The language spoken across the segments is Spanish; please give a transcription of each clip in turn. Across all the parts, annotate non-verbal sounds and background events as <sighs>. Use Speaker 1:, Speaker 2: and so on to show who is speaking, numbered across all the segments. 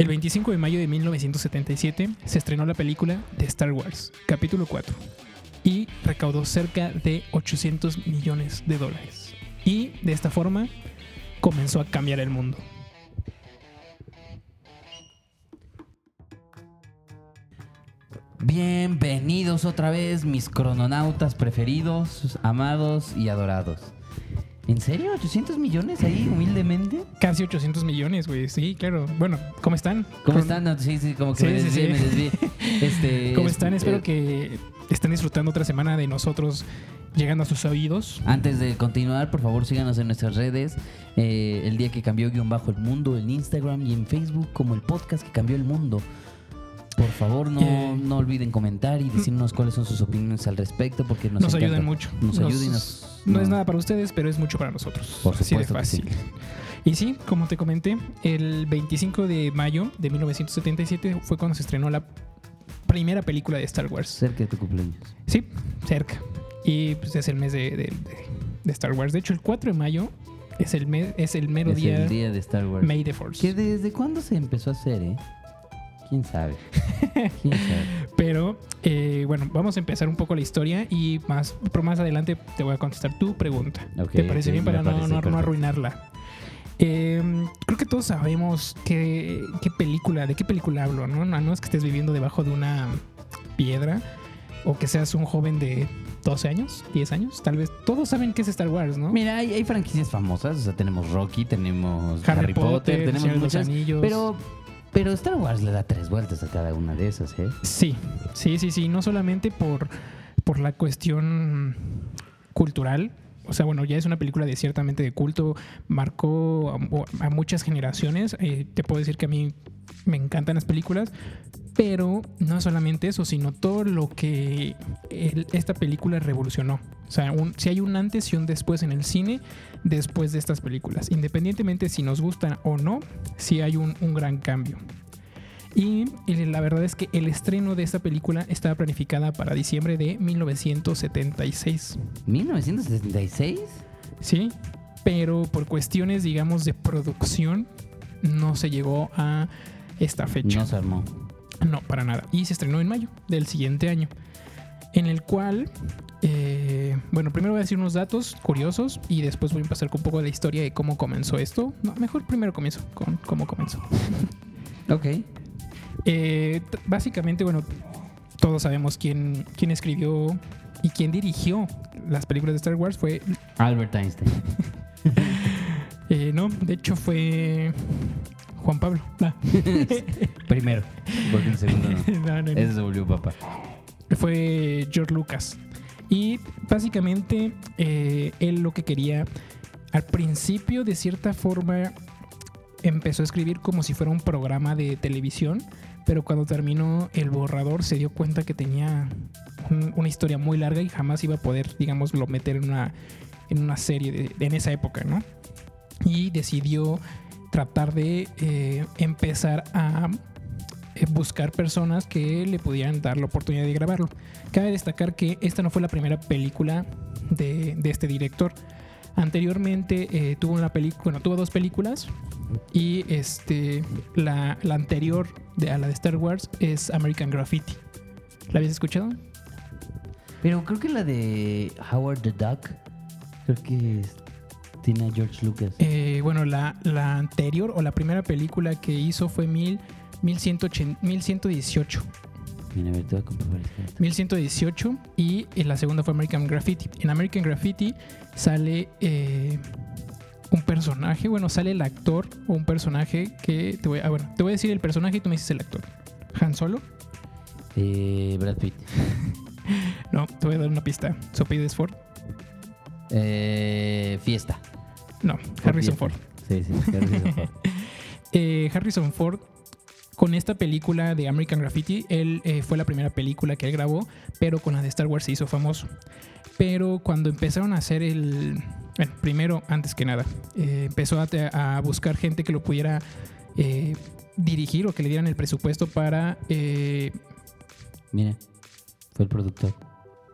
Speaker 1: El 25 de mayo de 1977 se estrenó la película de Star Wars, capítulo 4, y recaudó cerca de 800 millones de dólares. Y de esta forma comenzó a cambiar el mundo.
Speaker 2: Bienvenidos otra vez, mis crononautas preferidos, amados y adorados. ¿En serio? ¿800 millones ahí, humildemente?
Speaker 1: Casi 800 millones, güey. Sí, claro. Bueno, ¿cómo están?
Speaker 2: ¿Cómo están? No, sí, sí, como que
Speaker 1: Sí,
Speaker 2: me desvié,
Speaker 1: sí.
Speaker 2: me desvié. <laughs> Este,
Speaker 1: ¿Cómo
Speaker 2: es-
Speaker 1: están? Espero
Speaker 2: eh,
Speaker 1: que estén disfrutando otra semana de nosotros llegando a sus oídos.
Speaker 2: Antes de continuar, por favor, síganos en nuestras redes. eh, el día que cambió guion bajo el mundo en Instagram y en Facebook como el podcast que cambió el mundo. Por favor, no,
Speaker 1: Eh.
Speaker 2: no olviden comentar y decirnos cuáles son sus opiniones al respecto porque nos,
Speaker 1: Nos, ayudan mucho.
Speaker 2: Nos, y nos...
Speaker 1: No es nada para ustedes, pero es mucho para nosotros.
Speaker 2: Por
Speaker 1: Así de
Speaker 2: supuesto que sí.
Speaker 1: fácil. Y sí, como te comenté, el 25 de mayo de 1977 fue cuando se estrenó la primera película de Star Wars.
Speaker 2: Cerca de tu cumpleaños.
Speaker 1: Sí, cerca. Y pues es el mes de, de- de- de Star Wars. De hecho, el 4 de mayo es el, mes, es el mero
Speaker 2: Es
Speaker 1: día,
Speaker 2: el día de Star Wars.
Speaker 1: May the Force.
Speaker 2: ¿Que desde cuándo se empezó a hacer, eh? ¿Quién sabe? ¿Quién sabe? <laughs>
Speaker 1: Pero eh, bueno, vamos a empezar un poco la historia y más, pero más adelante te voy a contestar tu pregunta. ¿Te parece bien para no, arruinarla? Eh, creo que todos sabemos qué, qué película, de qué película hablo, ¿no? No no es que estés viviendo debajo de una piedra o que seas un joven de 12 años, 10 años, tal vez. Todos saben qué es Star Wars, ¿no?
Speaker 2: Mira, hay, hay franquicias famosas. O sea, tenemos Rocky, tenemos
Speaker 1: Harry,
Speaker 2: Harry,
Speaker 1: Potter,
Speaker 2: Potter, tenemos muchas.
Speaker 1: Anillos.
Speaker 2: Pero, pero Star Wars le da tres vueltas a cada una de esas, ¿eh?
Speaker 1: Sí, sí, sí, sí. No solamente por, por la cuestión cultural. O sea, bueno, ya es una película de ciertamente de culto. Marcó a, muchas generaciones. Eh, te puedo decir que a mí me encantan las películas. Pero no solamente eso, sino todo lo que esta película revolucionó. O sea, si hay un antes y un después en el cine después de estas películas. Independientemente si nos gustan o no, sí hay un, un gran cambio. Y, y la verdad es que el estreno de esta película estaba planificada para diciembre de 1976.
Speaker 2: ¿1976?
Speaker 1: Sí, pero por cuestiones, digamos, de producción, no se llegó a esta fecha.
Speaker 2: No se armó.
Speaker 1: No, para nada. Y se estrenó en mayo del siguiente año. En el cual, eh, bueno, primero voy a decir unos datos curiosos y después voy a empezar con un poco de la historia de cómo comenzó esto. No, mejor primero comienzo con cómo comenzó.
Speaker 2: Ok.
Speaker 1: Eh, básicamente, bueno, todos sabemos quién, quién escribió y quién dirigió las películas de Star Wars. Fue,
Speaker 2: Albert Einstein. <laughs>
Speaker 1: eh, no, de hecho fue Juan Pablo. <laughs> <laughs>
Speaker 2: Primero. Porque el segundo no.
Speaker 1: no, no, no.
Speaker 2: Ese se volvió papá.
Speaker 1: fue George Lucas. Y básicamente eh, él lo que quería, al principio de cierta forma, empezó a escribir como si fuera un programa de televisión, pero cuando terminó el borrador se dio cuenta que tenía un- una historia muy larga y jamás iba a poder, digamos, lo meter en una, en una serie de, en esa época, ¿no? Y decidió tratar de eh, empezar a eh, buscar personas que le pudieran dar la oportunidad de grabarlo. Cabe destacar que esta no fue la primera película de, de este director. Anteriormente eh, tuvo una película, bueno, tuvo dos películas y este la, la anterior de, a la de Star Wars es American Graffiti. ¿La habías escuchado?
Speaker 2: Pero creo que la de Howard the Duck, creo que es- tiene a George Lucas.
Speaker 1: Eh, bueno, la, la anterior o la primera película que hizo fue mil, 1180 1118.
Speaker 2: Mira, a ver, te voy a comprobar esto.
Speaker 1: 1118 y en la segunda fue American Graffiti. En American Graffiti sale eh, un personaje, bueno, sale el actor o un personaje que te voy, ah, bueno, te voy a decir el personaje y tú me dices el actor. Han Solo?
Speaker 2: Eh, Brad Pitt. <laughs>
Speaker 1: No, te voy a dar una pista. ¿Su apellido es Ford?
Speaker 2: Eh, fiesta.
Speaker 1: No, Harrison. Ford.
Speaker 2: Sí, sí, Harrison Ford. <laughs>
Speaker 1: Eh, Harrison Ford, con esta película de American Graffiti, él eh, fue la primera película que él grabó, pero con la de Star Wars se hizo famoso. Pero cuando empezaron a hacer el... Bueno, primero, antes que nada, eh, empezó a, buscar gente que lo pudiera eh, dirigir o que le dieran el presupuesto para... eh,
Speaker 2: Mira, fue el productor.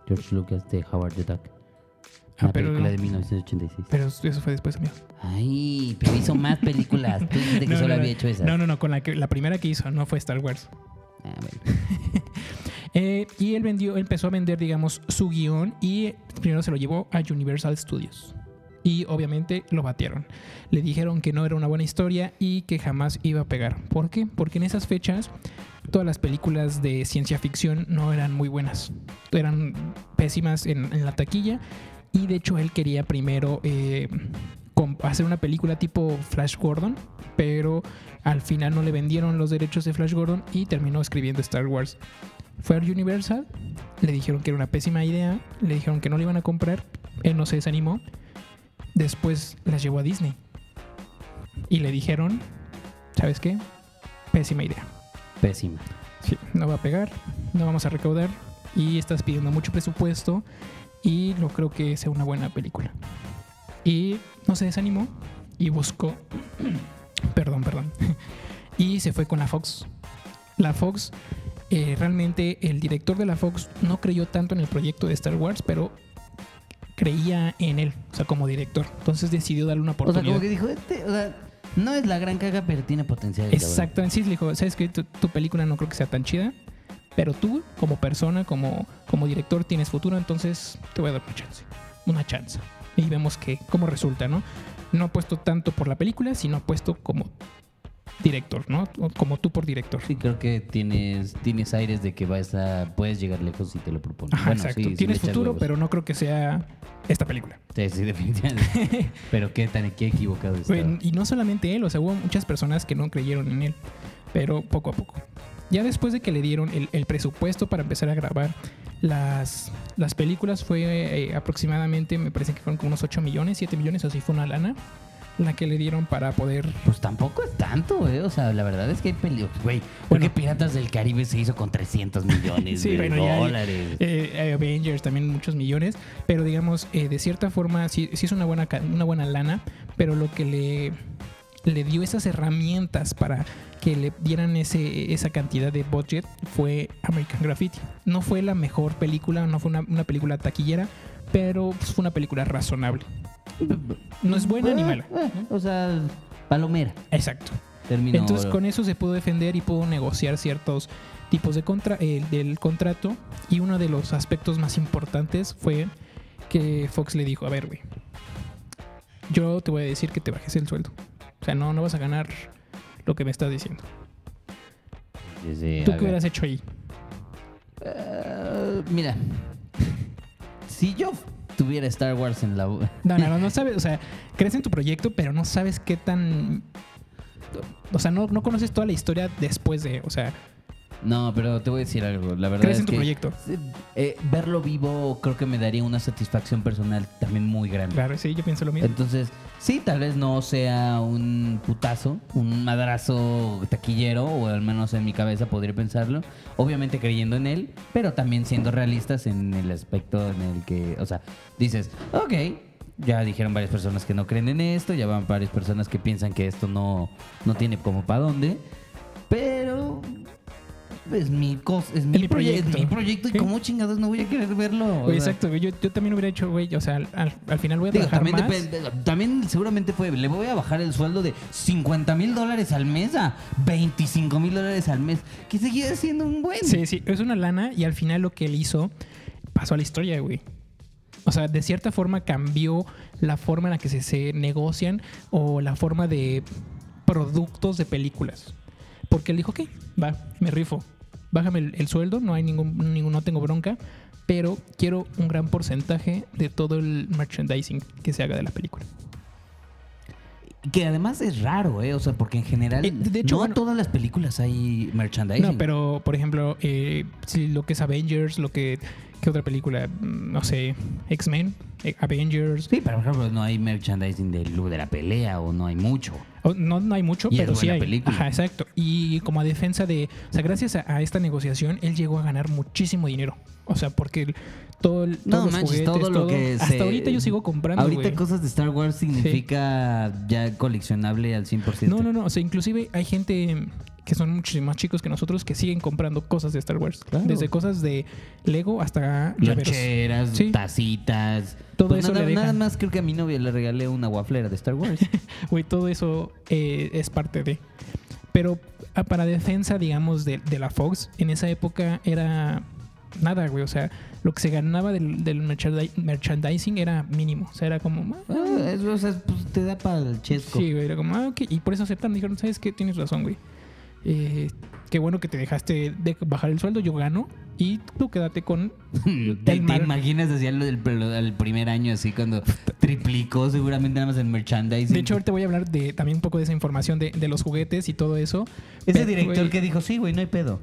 Speaker 2: George Lucas de Howard the Duck.
Speaker 1: Ah, pero,
Speaker 2: película de 1986.
Speaker 1: pero eso fue después, amigo.
Speaker 2: Ay, pero hizo más películas. Tú dijiste que <laughs>
Speaker 1: No,
Speaker 2: solo
Speaker 1: no, no.
Speaker 2: había hecho esas.
Speaker 1: No, no, no, con la, que, la primera que hizo, no fue Star Wars.
Speaker 2: Ah, bueno.
Speaker 1: Eh, y él vendió, empezó a vender, digamos, su guion y primero se lo llevó a Universal Studios. Y obviamente lo batieron. Le dijeron que no era una buena historia y que jamás iba a pegar. ¿Por qué? Porque en esas fechas todas las películas de ciencia ficción no eran muy buenas. Eran pésimas en, la taquilla. Y de hecho él quería primero eh, hacer una película tipo Flash Gordon. Pero al final no le vendieron los derechos de Flash Gordon y terminó escribiendo Star Wars. Fue a Universal, le dijeron que era una pésima idea, le dijeron que no le iban a comprar, él no se desanimó. Después las llevó a Disney y le dijeron, ¿sabes qué? Pésima idea.
Speaker 2: Pésima.
Speaker 1: Sí, no va a pegar, no vamos a recaudar y estás pidiendo mucho presupuesto y no creo que sea una buena película. Y no se desanimó y buscó, <clears throat> perdón, perdón, <laughs> y se fue con la Fox. La Fox, eh, realmente el director de la Fox no creyó tanto en el proyecto de Star Wars, pero creía en él, o sea, como director. Entonces decidió darle una
Speaker 2: O sea,
Speaker 1: oportunidad.
Speaker 2: como que dijo, este, o sea, no es la gran caga, pero tiene potencial.
Speaker 1: Exactamente, sí, le dijo, sabes que tu, tu película no creo que sea tan chida, pero tú como persona, como, como director tienes futuro, entonces te voy a dar una chance, una chance. Y vemos que cómo resulta, ¿no? No apuesto tanto por la película, sino apuesto como director, ¿no? Como tú por director.
Speaker 2: Sí, creo que tienes, tienes aires de que vas a, puedes llegar lejos si te lo propones.
Speaker 1: Ajá,
Speaker 2: Bueno,
Speaker 1: exacto.
Speaker 2: sí,
Speaker 1: tienes futuro,
Speaker 2: huevos.
Speaker 1: pero no creo que sea esta película.
Speaker 2: Sí, sí, definitivamente. <laughs> pero qué tan qué equivocado está.
Speaker 1: Y no solamente él, o sea, hubo muchas personas que no creyeron en él, pero poco a poco. Ya después de que le dieron el, el presupuesto para empezar a grabar las, las películas, fue eh, aproximadamente, me parece que fueron como unos 8 millones, 7 millones, así fue una lana, la que le dieron para poder...
Speaker 2: Pues tampoco es tanto, ¿eh? O sea, la verdad es que hay películas. Güey, ¿por
Speaker 1: Bueno.
Speaker 2: qué Piratas del Caribe se hizo con 300 millones <laughs>
Speaker 1: Sí,
Speaker 2: de
Speaker 1: bueno, ya-
Speaker 2: dólares?
Speaker 1: eh, eh, Avengers también muchos millones, pero digamos, eh, de cierta forma sí, sí es una buena, una buena lana, pero lo que le, le dio esas herramientas para que le dieran ese, esa cantidad de budget fue American Graffiti. No fue la mejor película, no fue una, una película taquillera, pero pues, fue una película razonable. No es buena ni mala.
Speaker 2: Eh, eh, o sea, palomera.
Speaker 1: Exacto.
Speaker 2: Terminó.
Speaker 1: Entonces con eso se pudo defender y pudo negociar ciertos tipos de contra eh, del contrato y uno de los aspectos más importantes fue que Fox le dijo, a ver, güey, yo te voy a decir que te bajes el sueldo. O sea, no, no vas a ganar lo que me estás diciendo. ¿Tú qué
Speaker 2: ver.
Speaker 1: hubieras hecho ahí?
Speaker 2: Eh, mira, <laughs> si yo tuviera Star Wars en la...
Speaker 1: No, no, no, no <laughs> sabes, o sea, crees en tu proyecto, pero no sabes qué tan... O sea, no, no conoces toda la historia después de, o sea,
Speaker 2: No, pero te voy a decir algo. La verdad
Speaker 1: crees
Speaker 2: es
Speaker 1: en tu
Speaker 2: que
Speaker 1: proyecto.
Speaker 2: eh, verlo vivo creo que me daría una satisfacción personal también muy grande.
Speaker 1: Claro, sí, yo pienso lo mismo.
Speaker 2: Entonces, sí, tal vez no sea un putazo, un madrazo taquillero, o al menos en mi cabeza podría pensarlo. Obviamente creyendo en él, pero también siendo realistas en el aspecto en el que, o sea, dices, ok, ya dijeron varias personas que no creen en esto, ya van varias personas que piensan que esto no, no tiene como para dónde. Es mi, cos- es mi,
Speaker 1: mi
Speaker 2: proyecto. Es mi proyecto. ¿Y
Speaker 1: Sí.
Speaker 2: cómo chingados no voy a querer verlo?
Speaker 1: Güey, exacto, güey, yo, yo también hubiera hecho, güey, o sea, al, al- al final voy a
Speaker 2: Digo,
Speaker 1: trabajar
Speaker 2: también,
Speaker 1: más.
Speaker 2: depende- también seguramente fue, le voy a bajar el sueldo de 50 mil dólares al mes a 25 mil dólares al mes, que seguía siendo un buen.
Speaker 1: Sí, sí, es una lana y al final lo que él hizo pasó a la historia, güey. O sea, de cierta forma cambió la forma en la que se, se negocian o la forma de productos de películas. Porque él dijo, ok, va, me rifo. Bájame el, el sueldo, no hay ningún, ningún, no tengo bronca, pero quiero un gran porcentaje de todo el merchandising que se haga de la película.
Speaker 2: Que además es raro, ¿eh? O sea, porque en general,
Speaker 1: Eh, de hecho,
Speaker 2: no
Speaker 1: bueno-
Speaker 2: todas las películas hay merchandising.
Speaker 1: No, pero por ejemplo, eh, si lo que es Avengers, lo que. ¿Qué otra película? Mm, No sé, X-Men, eh, Avengers.
Speaker 2: Sí, pero por ejemplo, no hay merchandising del club de la pelea o no hay mucho.
Speaker 1: O- No, no hay mucho,
Speaker 2: Y
Speaker 1: pero sí hay.
Speaker 2: película.
Speaker 1: Ajá, exacto. Y como a defensa de. O sea, gracias a, a esta negociación, él llegó a ganar muchísimo dinero. O sea, porque todo el,
Speaker 2: No
Speaker 1: todos los
Speaker 2: manches,
Speaker 1: juguetes,
Speaker 2: todo lo que
Speaker 1: Hasta
Speaker 2: se-
Speaker 1: ahorita yo sigo comprando.
Speaker 2: Ahorita cosas de Star Wars significa ya coleccionable al 100%.
Speaker 1: No, no, no. O sea, inclusive hay gente que son muchísimo más chicos que nosotros que siguen comprando cosas de Star Wars.
Speaker 2: Claro.
Speaker 1: Desde cosas de Lego hasta llaveros.
Speaker 2: Loncheras,
Speaker 1: Sí.
Speaker 2: tacitas.
Speaker 1: Todo
Speaker 2: Pues
Speaker 1: eso
Speaker 2: nada,
Speaker 1: le dejan.
Speaker 2: nada más creo que a mi novia le regalé una waflera de Star Wars. <laughs>
Speaker 1: Güey, todo eso eh, es parte de. Pero ah, para defensa, digamos, de, de la Fox, en esa época era nada, güey. O sea, lo que se ganaba del, del merchandi- merchandising era mínimo. O sea, era como. ah,
Speaker 2: Ah, eso, o sea, pues, te da para el chesco.
Speaker 1: Sí, güey, era como, ah, ok. Y por eso aceptaron. Dijeron, ¿sabes qué? Tienes razón, güey. Eh, qué bueno que te dejaste de bajar el sueldo, yo gano. Y tú quédate con. <laughs>
Speaker 2: ¿Te,
Speaker 1: El
Speaker 2: imaginas así del primer año, así cuando triplicó seguramente nada más el merchandising?
Speaker 1: De hecho, ahorita voy a hablar de también un poco de esa información de, de los juguetes y todo eso.
Speaker 2: ese
Speaker 1: Pero,
Speaker 2: director que dijo, sí, güey, no hay pedo.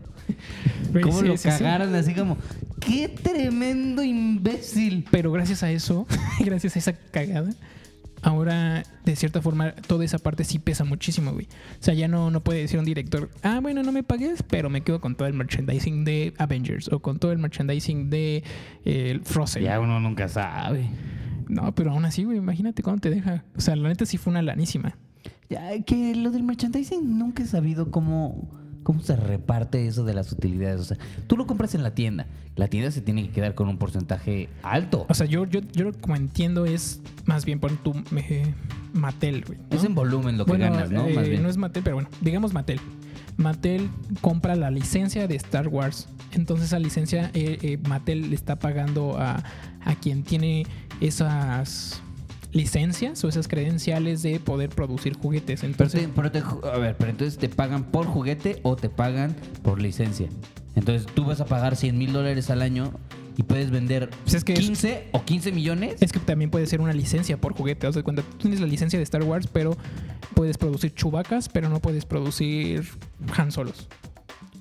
Speaker 1: güey, <laughs>
Speaker 2: ¿Cómo
Speaker 1: sí,
Speaker 2: lo
Speaker 1: sí, sí.
Speaker 2: cagaron así como, qué tremendo imbécil?
Speaker 1: Pero gracias a eso, <laughs> gracias a esa cagada, ahora de cierta forma toda esa parte sí pesa muchísimo, güey. O sea, ya no, no puede decir un director, ah, bueno, no me pagues, pero me quedo con todo el merchandising de Avengers o con todo el merchandising de eh, Frozen.
Speaker 2: Ya uno nunca sabe.
Speaker 1: No, pero aún así, güey, imagínate cuándo te deja. O sea, la neta sí fue una lanísima.
Speaker 2: Ya, que lo del merchandising nunca he sabido cómo, cómo se reparte eso de las utilidades. O sea, tú lo compras en la tienda. La tienda se tiene que quedar con un porcentaje alto.
Speaker 1: O sea, yo, yo, yo como entiendo es más bien por tu eh, Mattel, güey. ¿no?
Speaker 2: Es en volumen lo que
Speaker 1: Bueno,
Speaker 2: ganas, ¿no?
Speaker 1: eh,
Speaker 2: Más bien.
Speaker 1: no es Mattel, pero bueno, digamos Mattel. Mattel compra la licencia de Star Wars. Entonces esa licencia eh, eh, Mattel le está pagando a, a quien tiene esas licencias o esas credenciales de poder producir juguetes.
Speaker 2: Pero
Speaker 1: Entonces,
Speaker 2: te- pero te ju- a ver, pero entonces te pagan por juguete o te pagan por licencia. Entonces tú vas a pagar 100 mil dólares al año y puedes vender
Speaker 1: Pues es que es-
Speaker 2: 15 o 15 millones.
Speaker 1: es que también puede ser una licencia por juguete. Haz de cuenta, tú tienes la licencia de Star Wars, pero puedes producir chubacas, pero no puedes producir Han Solos.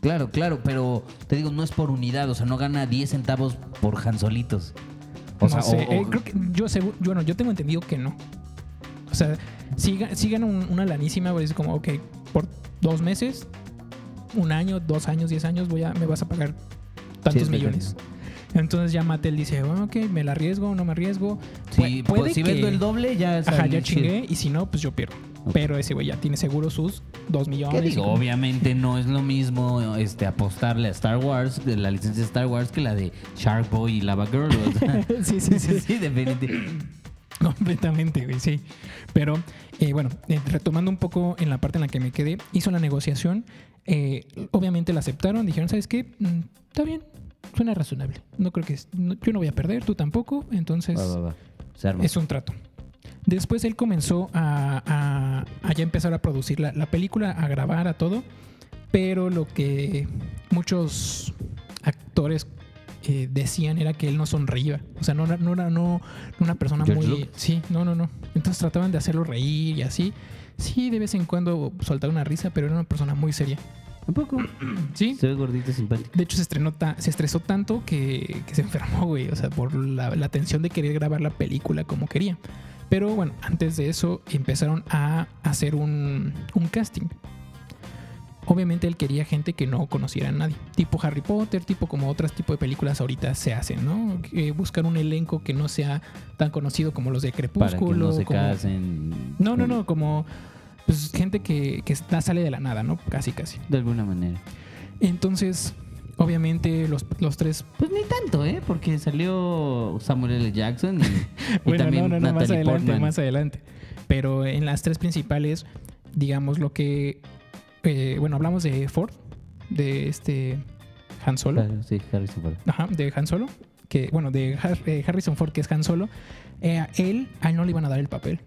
Speaker 2: Claro, claro, pero te digo, no es por unidad, o sea, no gana 10 centavos por Hansolitos. O
Speaker 1: no
Speaker 2: sea,
Speaker 1: sé,
Speaker 2: o-
Speaker 1: eh,
Speaker 2: o-
Speaker 1: creo que yo, seguro, yo, tengo entendido que no. O sea, si, si un- una lanísima, güey, es como, ok, por dos meses, un año, dos años, diez años, voy a, me vas a pagar tantos millones. Entonces ya Mattel dice, ah, ok, me la arriesgo, no me arriesgo.
Speaker 2: si,
Speaker 1: Pu- puede
Speaker 2: pues, si
Speaker 1: que-
Speaker 2: vendo el doble, ya
Speaker 1: Ajá, ya chingué, y si no, pues yo pierdo. Pero ese güey ya tiene seguro sus dos millones.
Speaker 2: ¿Qué digo?
Speaker 1: y como-
Speaker 2: Obviamente no es lo mismo este, apostarle a Star Wars, de la licencia de Star Wars, que la de Shark Boy y Lava Girl. o sea. <laughs>
Speaker 1: sí, sí, sí. <laughs>
Speaker 2: sí, definitivamente.
Speaker 1: Completamente, güey, sí. Pero eh, bueno, eh, retomando un poco en la parte en la que me quedé, hizo la negociación. eh, obviamente la aceptaron, dijeron, ¿sabes qué? Mm, está bien, suena razonable. No creo que es- no- yo no voy a perder, tú tampoco. Entonces
Speaker 2: Va, va, va. Se arma.
Speaker 1: es un trato. Después él comenzó a, a- a ya empezar a producir la, la película, a grabar, a todo. Pero lo que muchos actores eh, decían era que él no sonreía. O sea, no, era- no era no, una persona
Speaker 2: George
Speaker 1: muy... Sí, no, no, no. Entonces trataban de hacerlo reír y así. Sí, de vez en cuando soltar una risa, pero era una persona muy seria.
Speaker 2: ¿Un poco? <clears throat>
Speaker 1: Sí.
Speaker 2: Se ve gordito y simpático.
Speaker 1: De hecho, se, estrenó ta- se estresó tanto que, que se enfermó, güey. O sea, por la, la tensión de querer grabar la película como quería. Pero bueno, antes de eso empezaron a hacer un, un casting. Obviamente él quería gente que no conociera a nadie. Tipo Harry Potter, tipo como otros tipos de películas ahorita se hacen, ¿no? Buscar un elenco que no sea tan conocido como los de
Speaker 2: Para
Speaker 1: Crepúsculo.
Speaker 2: que no se
Speaker 1: como-
Speaker 2: casen.
Speaker 1: No, no, no, como pues, gente que, que sale de la nada, ¿no? Casi, casi.
Speaker 2: De alguna manera.
Speaker 1: Entonces, obviamente los, los tres
Speaker 2: Pues ni tanto, ¿eh? Porque salió Samuel L. Jackson y, <laughs> y
Speaker 1: Bueno,
Speaker 2: también
Speaker 1: no, no, no, más adelante,
Speaker 2: Portman.
Speaker 1: más adelante. Pero en las tres principales, digamos lo que. eh, bueno, hablamos de Ford, de este Han Solo.
Speaker 2: Sí, Harrison Ford.
Speaker 1: Ajá, de Han Solo. Que, bueno, de eh, Harrison Ford, que es Han Solo. Eh, a él, a él no le iban a dar el papel.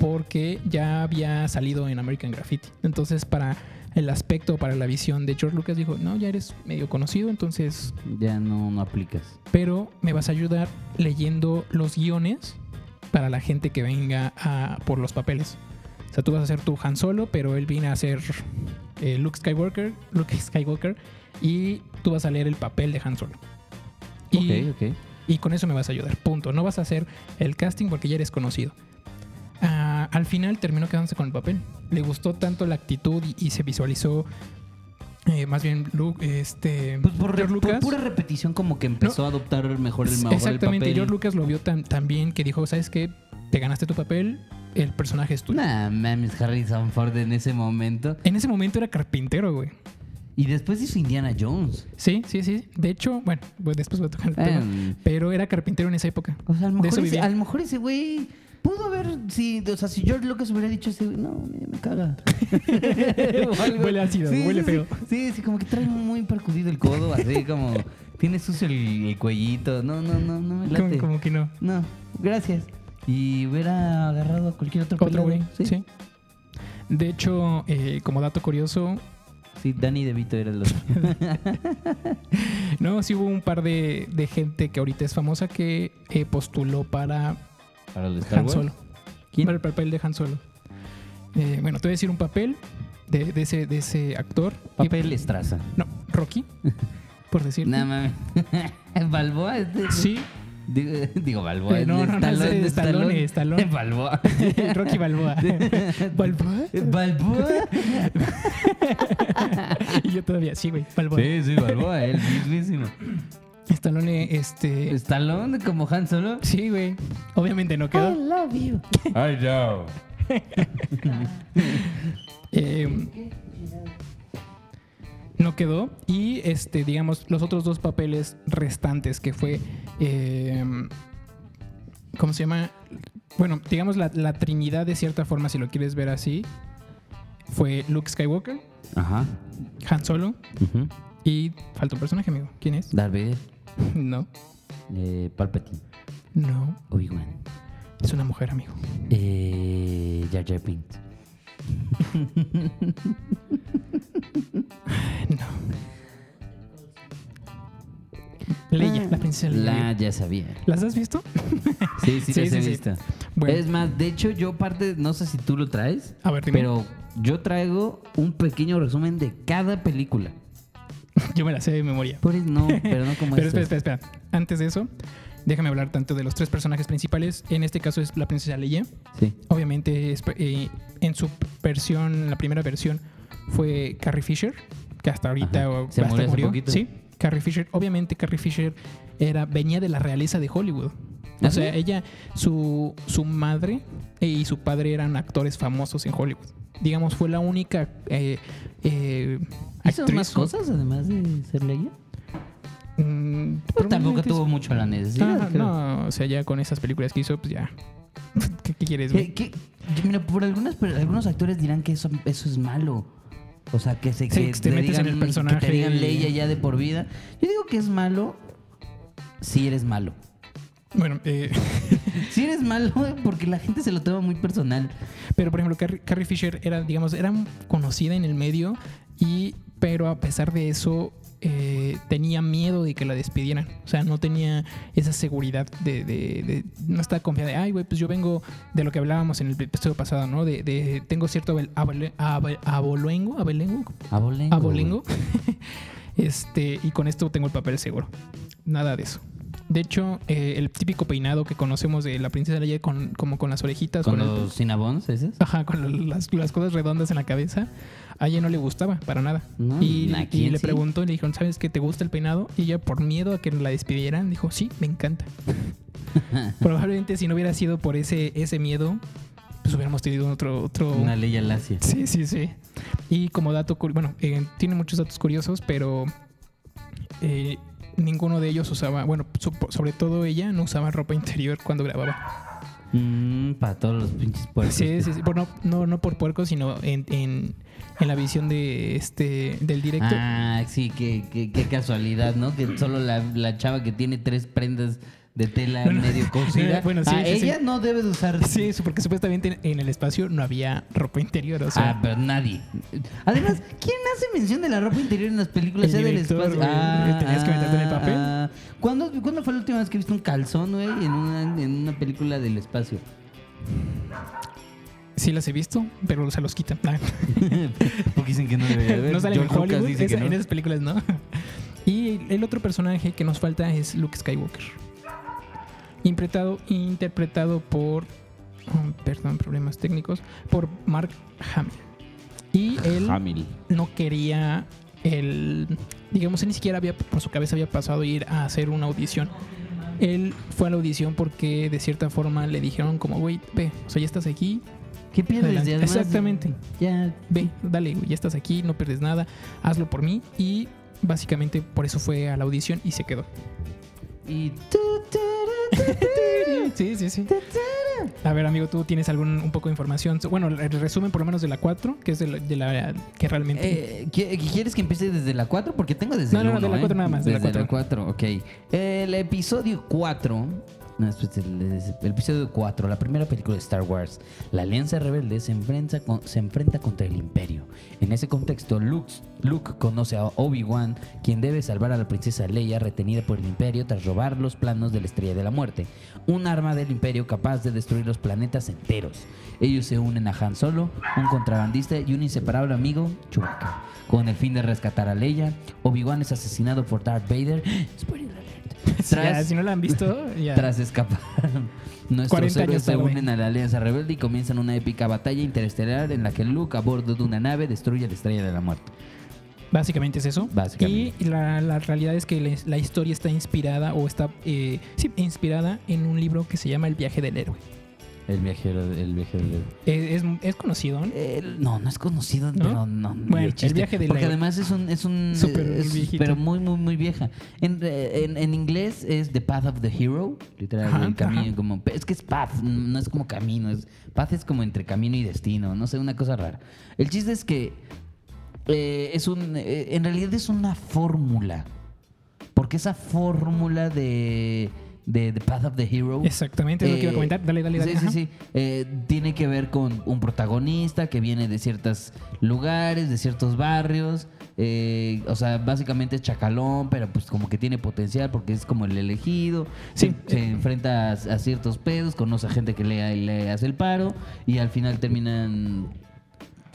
Speaker 1: Porque ya había salido en American Graffiti. Entonces, para el aspecto, para la visión de George Lucas, dijo: No, ya eres medio conocido, entonces
Speaker 2: Ya no, no aplicas.
Speaker 1: pero me vas a ayudar leyendo los guiones para la gente que venga a, por los papeles. O sea, tú vas a ser tu Han Solo, pero él viene a ser eh, Luke Skywalker, Luke <laughs> Skywalker, y tú vas a leer el papel de Han Solo. Y,
Speaker 2: Ok, ok.
Speaker 1: y con eso me vas a ayudar, punto. No vas a hacer el casting porque ya eres conocido. Ah, al final terminó quedándose con el papel. Le gustó tanto la actitud y, y se visualizó, eh, más bien, Luke, este,
Speaker 2: Pues por,
Speaker 1: George
Speaker 2: por
Speaker 1: Lucas.
Speaker 2: pura repetición como que empezó a adoptar mejor el mejor el
Speaker 1: Exactamente,
Speaker 2: papel.
Speaker 1: George Lucas lo vio tan, tan bien que dijo, ¿sabes qué? Te ganaste tu papel, el personaje es tuyo.
Speaker 2: Nah, mames, Harrison Ford en ese momento.
Speaker 1: En ese momento era carpintero, güey.
Speaker 2: Y después hizo Indiana Jones.
Speaker 1: Sí, sí, sí. De hecho, bueno, pues después voy a tocar el tema.
Speaker 2: Em.
Speaker 1: Pero era carpintero en esa época.
Speaker 2: O sea, a lo mejor, ese, a lo mejor ese güey pudo haber, si, o sea, si George Lucas hubiera dicho ese no, me, me caga. <laughs>
Speaker 1: Huele ácido, huele
Speaker 2: sí,
Speaker 1: feo.
Speaker 2: Sí, sí, como que trae muy percudido el codo, así como <laughs> tiene sucio el, el cuellito. No, no, no, no me late.
Speaker 1: como que no.
Speaker 2: No, gracias. Y hubiera agarrado a cualquier otro
Speaker 1: Otro güey.
Speaker 2: Sí.
Speaker 1: Sí. De hecho, eh, como dato curioso,
Speaker 2: Sí, Danny DeVito era el otro. <laughs>
Speaker 1: no, sí hubo un par de, de gente que ahorita es famosa que eh, postuló para
Speaker 2: Para el Star
Speaker 1: Han
Speaker 2: Wars.
Speaker 1: Solo.
Speaker 2: ¿Quién?
Speaker 1: Para el papel de Han Solo. Eh, bueno, te voy a decir un papel de, de ese, de ese actor.
Speaker 2: Papel Estraza.
Speaker 1: No, Rocky, <laughs> por decir.
Speaker 2: Nada mames. <laughs> Balboa. de-
Speaker 1: Sí,
Speaker 2: Digo, digo Balboa.
Speaker 1: Eh, no,
Speaker 2: de
Speaker 1: no, no, es de Stallone, Stallone. <laughs>
Speaker 2: Balboa.
Speaker 1: Rocky Balboa. ¿Balboa?
Speaker 2: Balboa.
Speaker 1: y yo todavía, sí, güey, Balboa.
Speaker 2: Sí, sí, Balboa, él mismísimo.
Speaker 1: Stallone, este...
Speaker 2: Stallone como Han Solo.
Speaker 1: Sí, güey. Obviamente no quedó.
Speaker 2: love you.
Speaker 3: I know. <laughs>
Speaker 1: Eh, no quedó. Y este, digamos, los otros dos papeles restantes que fue. eh, ¿Cómo se llama? Bueno, digamos la, la trinidad de cierta forma, si lo quieres ver así. Fue Luke Skywalker,
Speaker 2: Ajá.
Speaker 1: Han Solo
Speaker 2: ujú.
Speaker 1: Y falta un personaje, amigo. ¿Quién es?
Speaker 2: Darth Vader. <laughs>
Speaker 1: No,
Speaker 2: Eh, Palpatine.
Speaker 1: no.
Speaker 2: Obi-Wan.
Speaker 1: Es una mujer, amigo.
Speaker 2: Eh, Jar Jar Binks. <laughs>
Speaker 1: No. Leia, la princesa Leia.
Speaker 2: La ya sabía.
Speaker 1: ¿Las has visto? <laughs>
Speaker 2: Sí, sí,
Speaker 1: Sí,
Speaker 2: las he
Speaker 1: sí, sí.
Speaker 2: visto.
Speaker 1: Bueno.
Speaker 2: Es más, de hecho, yo parte, no sé si tú lo traes,
Speaker 1: A ver, dime.
Speaker 2: pero yo traigo un pequeño resumen de cada película.
Speaker 1: Yo me la sé de memoria.
Speaker 2: Por no, pero no como <laughs>
Speaker 1: Pero espera, espera, espera. Antes de eso, déjame hablar tanto de los tres personajes principales. En este caso es la princesa Leia.
Speaker 2: Sí.
Speaker 1: Obviamente, es- eh, en su versión, la primera versión, fue Carrie Fisher, que hasta ahorita
Speaker 2: Ajá.
Speaker 1: o-
Speaker 2: Se
Speaker 1: hasta
Speaker 2: murió hace poquito.
Speaker 1: Sí, Carrie Fisher. Obviamente, Carrie Fisher era, venía de la realeza de Hollywood. O
Speaker 2: ¿Ah,
Speaker 1: sea, ella, su, su madre y su padre eran actores famosos en Hollywood. Digamos, fue la única eh, eh,
Speaker 2: ¿Hizo
Speaker 1: actriz
Speaker 2: más cosas además de ser Leia?
Speaker 1: Mm,
Speaker 2: Pues tampoco tuvo
Speaker 1: sí.
Speaker 2: mucho la necesidad.
Speaker 1: Ah,
Speaker 2: creo.
Speaker 1: no, o sea, ya con esas películas que hizo, pues ya. <laughs> ¿Qué, qué quieres, güey?
Speaker 2: ¿Qué- qué? Yo, Mira, por algunas, pero algunos actores dirán que eso, eso es malo. O sea, que se
Speaker 1: Sí,
Speaker 2: que
Speaker 1: que te metes en el
Speaker 2: que
Speaker 1: personaje
Speaker 2: te digan Leia ya de por vida. Yo digo que es malo si eres malo.
Speaker 1: Bueno, eh, <laughs>
Speaker 2: Si eres malo, <laughs> porque la gente se lo toma muy personal.
Speaker 1: pero por ejemplo, Carrie, Carrie Fisher era, digamos, era conocida en el medio, y, pero a pesar de eso, eh, tenía miedo de que la despidieran. O sea, no tenía esa seguridad de. de- de- no estaba confiada de, ay, güey, pues yo vengo de lo que hablábamos en el episodio pasado, ¿no? De, de- tengo cierto abel- abole- abe- abolengo, abolengo,
Speaker 2: Abolengo.
Speaker 1: abolengo. <laughs> este, y con esto tengo el papel seguro. Nada de eso. De hecho, eh, el típico peinado que conocemos de la princesa Leia con, como con las orejitas,
Speaker 2: Con
Speaker 1: con, el-
Speaker 2: los Cinnabons, ¿esos?
Speaker 1: Ajá, con las, las cosas redondas en la cabeza. A ella no le gustaba para nada.
Speaker 2: No,
Speaker 1: y,
Speaker 2: ¿a
Speaker 1: y
Speaker 2: quién
Speaker 1: le preguntó y le dijeron, ¿sabes que te gusta el peinado? Y ella, por miedo a que la despidieran, dijo, sí, me encanta. <laughs> Probablemente si no hubiera sido por ese, ese miedo, pues hubiéramos tenido otro... otro...
Speaker 2: Una Leia lacia.
Speaker 1: Sí, sí, sí. Y como dato, bueno, eh, tiene muchos datos curiosos, pero eh, ninguno de ellos usaba, bueno, so- sobre todo ella no usaba ropa interior cuando grababa.
Speaker 2: Mm, para todos los pinches puercos.
Speaker 1: Sí, sí, sí. Bueno, no, no por puerco, sino en, en, en la visión de este del directo.
Speaker 2: Ah, sí, qué, qué, qué casualidad, ¿no? Que solo la, la chava que tiene tres prendas de tela medio <laughs> cosida.
Speaker 1: Bueno, sí,
Speaker 2: ah,
Speaker 1: sí, sí.
Speaker 2: ella no debe de usar.
Speaker 1: Sí, eso porque supuestamente en el espacio no había ropa interior, o sea,
Speaker 2: ah, pero nadie. Además, ¿quién hace mención de la ropa interior en las películas
Speaker 1: El
Speaker 2: del espacio?
Speaker 1: güey. Tenías que meterte en el papel.
Speaker 2: ah. ¿Cuándo, ¿Cuándo fue la última vez que viste un calzón, güey, en una, en una película del espacio?
Speaker 1: sí las he visto, pero se los quitan. Ah, <laughs>
Speaker 2: Porque dicen que no debería haber.
Speaker 1: no salen en Hollywood,
Speaker 2: dice que no.
Speaker 1: en esas películas no. <laughs> Y el otro personaje que nos falta es Luke Skywalker. Interpretado, interpretado por. oh, perdón, problemas técnicos. Por Mark Hamill. Y él
Speaker 2: Hamill.
Speaker 1: no quería el. Digamos, él ni siquiera había por su cabeza había pasado ir a hacer una audición Él fue a la audición porque de cierta forma le dijeron como, güey, ve, o sea, ya estás aquí,
Speaker 2: ¿Qué pierdes?
Speaker 1: Exactamente.
Speaker 2: Ya.
Speaker 1: ve, dale, güey, ya estás aquí, no pierdes nada, hazlo por mí. Y básicamente por eso fue a la audición y se quedó.
Speaker 2: Y. <laughs>
Speaker 1: Sí, sí, sí. A ver, amigo, ¿tú tienes algún un poco de información? Bueno, el resumen por lo menos de la 4, que es de la, de la- que realmente...
Speaker 2: Eh, ¿qui- ¿Quieres que empiece desde la 4? Porque tengo desde
Speaker 1: No,
Speaker 2: el
Speaker 1: no, no,
Speaker 2: 1,
Speaker 1: de la
Speaker 2: ¿eh?
Speaker 1: 4 nada más, de la
Speaker 2: Desde la 4, ok. El episodio 4... El, episodio 4, la primera película de Star Wars. La Alianza Rebelde se enfrenta, se enfrenta contra el Imperio. En ese contexto, Luke, Luke conoce a Obi-Wan, quien debe salvar a la princesa Leia retenida por el Imperio tras robar los planos de la Estrella de la Muerte, un arma del Imperio capaz de destruir los planetas enteros. Ellos se unen a Han Solo, un contrabandista y un inseparable amigo, Chewbacca. Con el fin de rescatar a Leia, Obi-Wan es asesinado por Darth Vader. <gasps> <laughs>
Speaker 1: Ya,
Speaker 2: Tras,
Speaker 1: si no la han visto, ya.
Speaker 2: tras escapar, <laughs> nuestros
Speaker 1: 40
Speaker 2: héroes se unen a la Alianza Rebelde y comienzan una épica batalla interestelar en la que Luke, a bordo de una nave, destruye la Estrella de la Muerte.
Speaker 1: Básicamente es eso.
Speaker 2: Básicamente.
Speaker 1: Y la, la realidad es que la, la historia está inspirada o está sí, inspirada en un libro que se llama El viaje del héroe.
Speaker 2: El viajero, el viajero del...
Speaker 1: Es, es, es conocido, ¿no?
Speaker 2: El- no, no es conocido,
Speaker 1: ¿No?
Speaker 2: pero no.
Speaker 1: Bueno, el
Speaker 2: chiste.
Speaker 1: viaje del
Speaker 2: Porque
Speaker 1: héroe.
Speaker 2: además es un. Es un es-
Speaker 1: viejito.
Speaker 2: pero muy, muy, muy vieja. En, eh, en, en inglés es The Path of the Hero. Literal,
Speaker 1: Ajá,
Speaker 2: el camino.
Speaker 1: ajá.
Speaker 2: Como, es que es path, no es como camino. Es, path es como entre camino y destino. No sé, una cosa rara. El chiste es que. eh, es un. eh, en realidad es una fórmula. Porque esa fórmula de. De The Path of the Hero.
Speaker 1: Exactamente, es lo que iba a
Speaker 2: Eh,
Speaker 1: comentar. Dale, dale, dale.
Speaker 2: Sí, sí, sí. Eh, tiene que ver con un protagonista que viene de ciertos lugares, de ciertos barrios. eh, o sea, básicamente es chacalón, pero pues como que tiene potencial porque es como el elegido.
Speaker 1: Sí.
Speaker 2: Se, se enfrenta a, a ciertos pedos, conoce a gente que le, le hace el paro y al final terminan...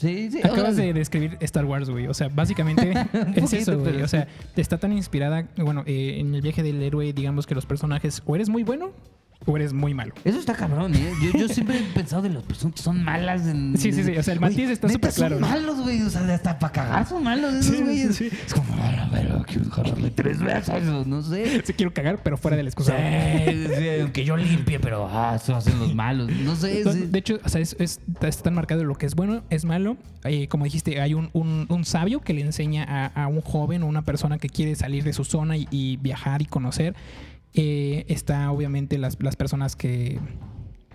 Speaker 2: Sí, sí.
Speaker 1: Acabas de describir Star Wars, güey. O sea, básicamente <laughs> <laughs> es eso, güey. O sea, está tan inspirada, bueno, eh, en el viaje del héroe, digamos que los personajes o eres muy bueno o eres muy malo.
Speaker 2: Eso está cabrón, ¿eh? Yo, yo siempre he pensado de las personas que son malas. En,
Speaker 1: Sí, sí, sí, o sea, el matiz está súper claro,
Speaker 2: Son malos, güey. O sea, hasta para cagar son malos esos
Speaker 1: Sí, sí,
Speaker 2: güeyes.
Speaker 1: sí.
Speaker 2: Es como, a verga, quiero jalarle tres veces. o No sé. <laughs>
Speaker 1: Se quiero cagar, pero fuera del
Speaker 2: Sí,
Speaker 1: excusado.
Speaker 2: sí, aunque yo limpie, pero ah, eso hacen los malos. No sé.
Speaker 1: No,
Speaker 2: sí.
Speaker 1: De hecho, o sea, es, es- está tan marcado lo que es bueno, es malo. Eh, como dijiste, hay un, un- un sabio que le enseña a, a un joven o una persona que quiere salir de su zona y, y viajar y conocer. Eh, está obviamente las, las personas que...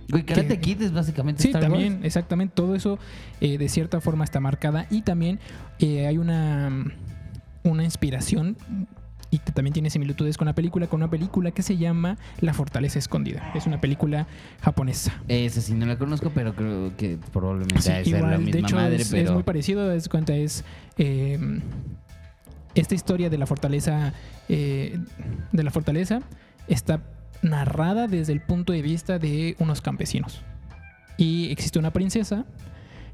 Speaker 2: Güey, Karate Kid es básicamente
Speaker 1: Sí,
Speaker 2: Star Wars.
Speaker 1: también, exactamente. Todo eso eh, de cierta forma está marcada. Y también eh, hay una, una inspiración y que también tiene similitudes con la película, con una película que se llama La Fortaleza Escondida. Es una película japonesa.
Speaker 2: Esa sí no la conozco, pero creo que probablemente
Speaker 1: Sí,
Speaker 2: ha de ser la
Speaker 1: igual,
Speaker 2: misma
Speaker 1: de hecho,
Speaker 2: madre,
Speaker 1: es, es muy parecido. Es cuenta es eh, esta historia de la fortaleza eh, de la fortaleza está narrada desde el punto de vista de unos campesinos y existe una princesa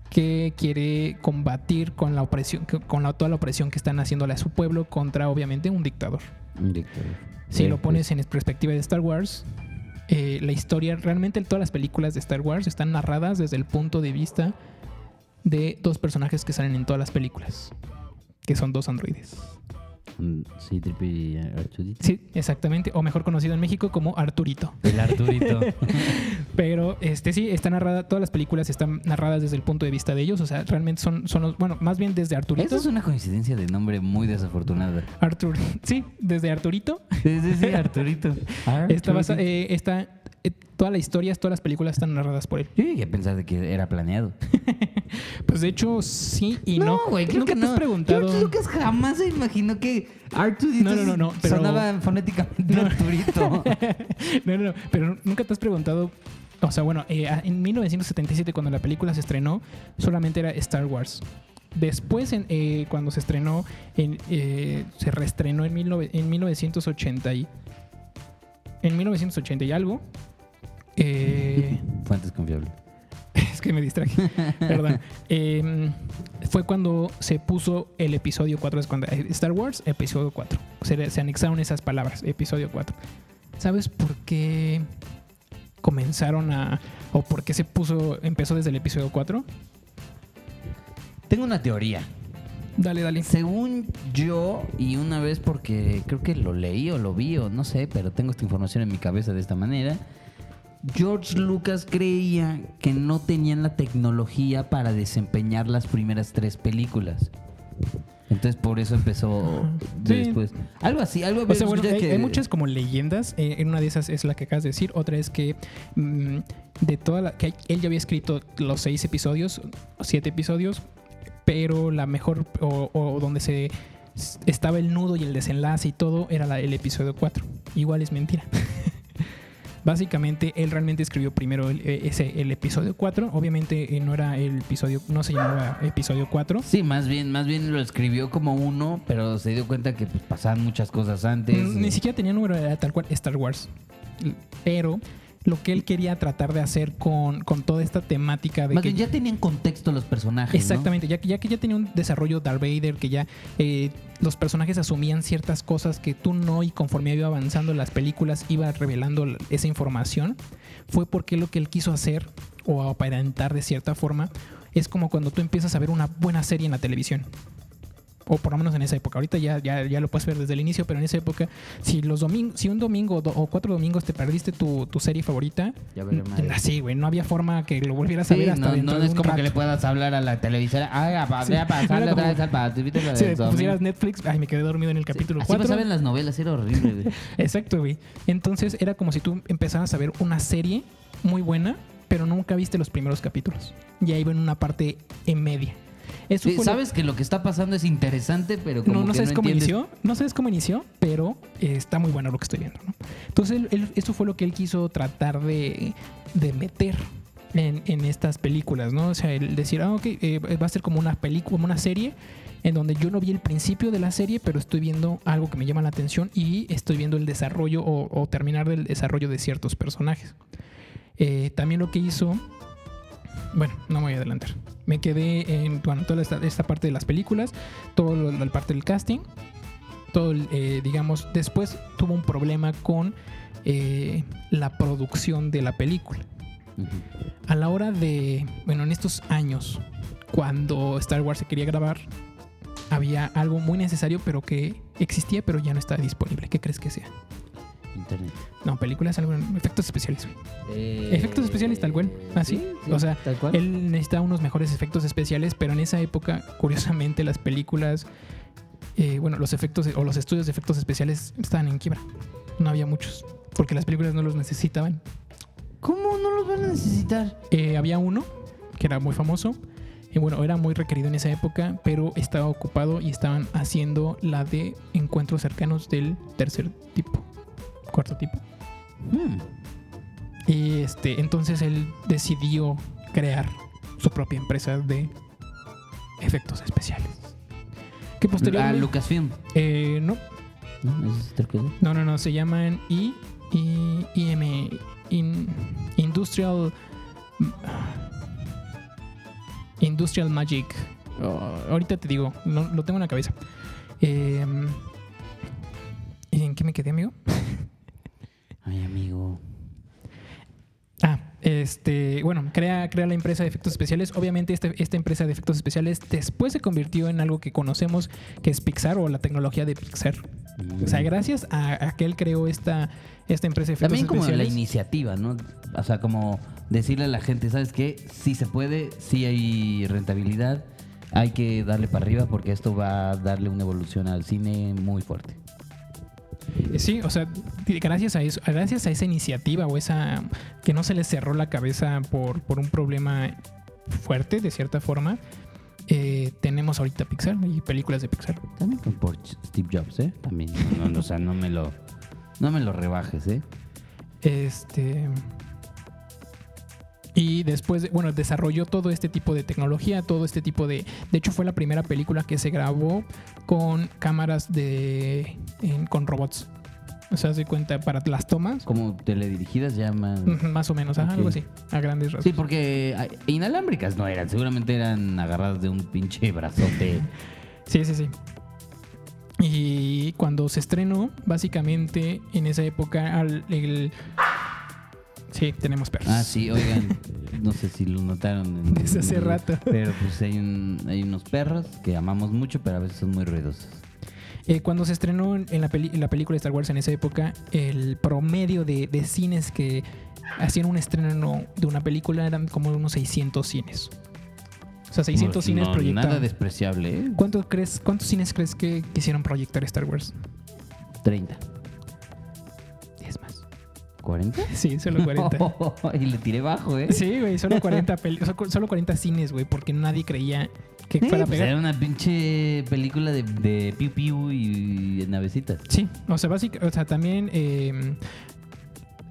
Speaker 1: que quiere combatir con la opresión con la, toda la opresión que están haciéndole a su pueblo contra obviamente un dictador
Speaker 2: Un dictador.
Speaker 1: si lo
Speaker 2: pues.
Speaker 1: pones en perspectiva de Star Wars, eh, la historia, realmente todas las películas de Star Wars están narradas desde el punto de vista de dos personajes que salen en todas las películas, que son dos androides.
Speaker 2: Sí, Trippy y Arturito.
Speaker 1: Sí, exactamente, o mejor conocido en México como Arturito.
Speaker 2: El Arturito. <laughs>
Speaker 1: Pero este sí, está narrada, todas las películas están narradas desde el punto de vista de ellos, o sea, realmente son, son los, bueno, más bien desde Arturito.
Speaker 2: Esa es una coincidencia de nombre muy desafortunada.
Speaker 1: Artur, sí, desde Arturito
Speaker 2: Sí, sí, sí, <laughs> Arturito.
Speaker 1: Está basa- eh, está, eh, toda la historia, todas las películas están narradas por él.
Speaker 2: Yo llegué a pensar de que era planeado. <laughs>
Speaker 1: Pues de hecho, sí y no.
Speaker 2: güey, creo
Speaker 1: Nunca
Speaker 2: que
Speaker 1: te
Speaker 2: no.
Speaker 1: has preguntado.
Speaker 2: George Lucas jamás se imaginó que Arturito
Speaker 1: No, no, no, no, pero-
Speaker 2: sonaba fonéticamente <laughs> Arturito. <laughs>
Speaker 1: no, no, no, pero nunca te has preguntado. O sea, bueno, eh, en 1977, cuando la película se estrenó, solamente era Star Wars. Después, en, eh, cuando se estrenó, en, eh, se reestrenó en, 19 en 1980 y, en 1980 y algo. Eh, <laughs>
Speaker 2: Fuentes confiables.
Speaker 1: es que me distraje. Perdón. <laughs> Eh, fue cuando se puso el episodio 4. Es cuando eh, Star Wars, episodio 4. Se, se anexaron esas palabras, episodio 4. ¿Sabes por qué comenzaron a. o por qué se puso. empezó desde el episodio 4?
Speaker 2: Tengo una teoría.
Speaker 1: Dale, dale.
Speaker 2: Según yo, y una vez porque creo que lo leí o lo vi o no sé, pero tengo esta información en mi cabeza de esta manera. George Lucas creía que no tenían la tecnología para desempeñar las primeras tres películas. Entonces por eso empezó
Speaker 1: Sí.
Speaker 2: después. Algo así, algo
Speaker 1: O sea, bueno, hay,
Speaker 2: que-
Speaker 1: hay muchas como leyendas. eh, en una de esas es la que acabas de decir. Otra es que mm, de toda la. que él ya había escrito los seis episodios, siete episodios, pero la mejor. o, o donde se estaba el nudo y el desenlace y todo era la- el episodio 4. Igual es mentira. <laughs> Básicamente, él realmente escribió primero el, eh, ese, el episodio 4. Obviamente, eh, no era el episodio, no se llamaba episodio 4.
Speaker 2: Sí, más bien, más bien lo escribió como uno, pero se dio cuenta que pues, pasaban muchas cosas antes.
Speaker 1: Ni siquiera tenía número, era tal cual Star Wars. Pero lo que él quería tratar de hacer con, con toda esta temática de
Speaker 2: Más
Speaker 1: que
Speaker 2: bien ya tenían contexto los personajes. ¿no?
Speaker 1: Exactamente, ya que, ya que ya tenía un desarrollo Darth Vader, que ya eh, los personajes asumían ciertas cosas que tú no, y conforme iba avanzando las películas, iba revelando esa información, fue porque lo que él quiso hacer, o aparentar de cierta forma, es como cuando tú empiezas a ver una buena serie en la televisión. O por lo menos en esa época. Ahorita ya, ya, ya lo puedes ver desde el inicio, pero en esa época, si los domingos, si un domingo do- o cuatro domingos te perdiste tu, tu serie favorita,
Speaker 2: Ya madre.
Speaker 1: así, güey, no había forma que lo volvieras a
Speaker 2: Sí,
Speaker 1: ver hasta
Speaker 2: no,
Speaker 1: dentro
Speaker 2: no
Speaker 1: de
Speaker 2: es
Speaker 1: un
Speaker 2: como
Speaker 1: rato.
Speaker 2: que le puedas hablar a la televisora. Ay, apa,
Speaker 1: Sí.
Speaker 2: voy a pasarle otra vez al <laughs> de
Speaker 1: Si
Speaker 2: domingo".
Speaker 1: pusieras Netflix, ay, me quedé dormido en el capítulo
Speaker 2: Así
Speaker 1: 4.
Speaker 2: pasaba en las novelas, era horrible. güey. <laughs>
Speaker 1: Exacto, güey. Entonces era como si tú empezaras a ver una serie muy buena, pero nunca viste los primeros capítulos. Y ahí ven una parte en media. Eso
Speaker 2: Sí,
Speaker 1: fue lo-
Speaker 2: sabes que lo que está pasando es interesante, pero como
Speaker 1: no, no
Speaker 2: que
Speaker 1: sabes
Speaker 2: no
Speaker 1: cómo
Speaker 2: entiendes.
Speaker 1: inició, no sabes cómo inició, pero eh, está muy bueno lo que estoy viendo, ¿no? Entonces, él- él- eso fue lo que él quiso tratar de, de meter en, en estas películas, ¿no? O sea, el decir, ah, ok, eh, va a ser como una película, como una serie, en donde yo no vi el principio de la serie, pero estoy viendo algo que me llama la atención y estoy viendo el desarrollo o, o terminar del desarrollo de ciertos personajes. Eh, también lo que hizo bueno, no me voy a adelantar. Me quedé en bueno, toda esta, esta parte de las películas, toda la parte del casting, todo, eh, digamos, después tuvo un problema con eh, la producción de la película. A la hora de, bueno, en estos años, cuando Star Wars se quería grabar, había algo muy necesario, pero que existía, pero ya no está disponible. ¿Qué crees que sea?
Speaker 2: Internet.
Speaker 1: No, películas, algo, efectos especiales. güey.
Speaker 2: Eh,
Speaker 1: Efectos especiales tal cual, así.
Speaker 2: sí, sí,
Speaker 1: o sea,
Speaker 2: tal cual.
Speaker 1: Él necesitaba unos mejores efectos especiales, pero en esa época, curiosamente, las películas, eh, bueno, los efectos o los estudios de efectos especiales estaban en quiebra. No había muchos, porque las películas no los necesitaban.
Speaker 2: ¿Cómo no los van a necesitar?
Speaker 1: Eh, había uno que era muy famoso, y bueno, era muy requerido en esa época, pero estaba ocupado y estaban haciendo la de encuentros cercanos del tercer tipo, cuarto tipo.
Speaker 2: Hmm.
Speaker 1: Y este, entonces él decidió crear su propia empresa de efectos especiales. Que
Speaker 2: Ah,
Speaker 1: posteriormente.
Speaker 2: Lucasfilm.
Speaker 1: eh, no,
Speaker 2: ¿No?
Speaker 1: No, no, no, se llaman I, I, IM, in- Industrial. Industrial Magic. Oh, ahorita te digo, no, lo tengo en la cabeza. Eh, ¿En qué me quedé, amigo?
Speaker 2: Ay, amigo.
Speaker 1: Ah, este, bueno, crea, crea la empresa de efectos especiales. Obviamente, este- esta empresa de efectos especiales después se convirtió en algo que conocemos que es Pixar o la tecnología de Pixar. O sea, gracias a, a que él creó esta, esta empresa de efectos
Speaker 2: También como la
Speaker 1: especiales.
Speaker 2: iniciativa, ¿no? O sea, como decirle a la gente, ¿sabes qué? Sí se puede, sí hay rentabilidad, hay que darle para arriba porque esto va a darle una evolución al cine muy fuerte.
Speaker 1: Sí, o sea, gracias a eso, gracias a esa iniciativa o esa que no se le cerró la cabeza por, por un problema fuerte, de cierta forma, eh, tenemos ahorita Pixar y películas de Pixar.
Speaker 2: También con por Steve Jobs, ¿eh? También. No, no, o sea, no me lo, no me lo rebajes, ¿eh?
Speaker 1: Este. Y después, de- bueno, desarrolló todo este tipo de tecnología, todo este tipo de... De hecho, fue la primera película que se grabó con cámaras de... en- con robots. O sea, se cuenta para las tomas,
Speaker 2: Como teledirigidas llaman.
Speaker 1: ujú, más o menos, ajá, algo así, a grandes rasgos.
Speaker 2: Sí, porque ah, inalámbricas no eran, seguramente eran agarradas de un pinche brazote. <laughs>
Speaker 1: Sí, sí, sí. Y cuando se estrenó, básicamente en esa época, al- el... Sí, tenemos perros.
Speaker 2: Ah, sí, oigan. no sé si lo notaron. <laughs>
Speaker 1: Desde hace rato.
Speaker 2: Pero pues hay, un- hay unos perros que amamos mucho, pero a veces son muy ruidosos.
Speaker 1: Eh, cuando se estrenó en la, peli- en la película de Star Wars en esa época, el promedio de, de cines que hacían un estreno de una película eran como unos 600 cines. O sea, 600
Speaker 2: Pues,
Speaker 1: cines
Speaker 2: no,
Speaker 1: proyectados.
Speaker 2: Nada despreciable, ¿eh?
Speaker 1: ¿Cuántos, crees, ¿Cuántos cines crees que quisieron proyectar Star Wars?
Speaker 2: 30.
Speaker 1: 10 más.
Speaker 2: ¿40?
Speaker 1: Sí, solo 40. <laughs>
Speaker 2: y le tiré bajo, ¿eh?
Speaker 1: Sí, güey, solo <laughs> 40, peli- so- solo 40 cines, güey, porque nadie creía que
Speaker 2: Sí,
Speaker 1: fuera a
Speaker 2: pues
Speaker 1: pegar.
Speaker 2: era una pinche película de, de piu piu y navecitas.
Speaker 1: Sí, o sea, básicamente, o sea, también eh,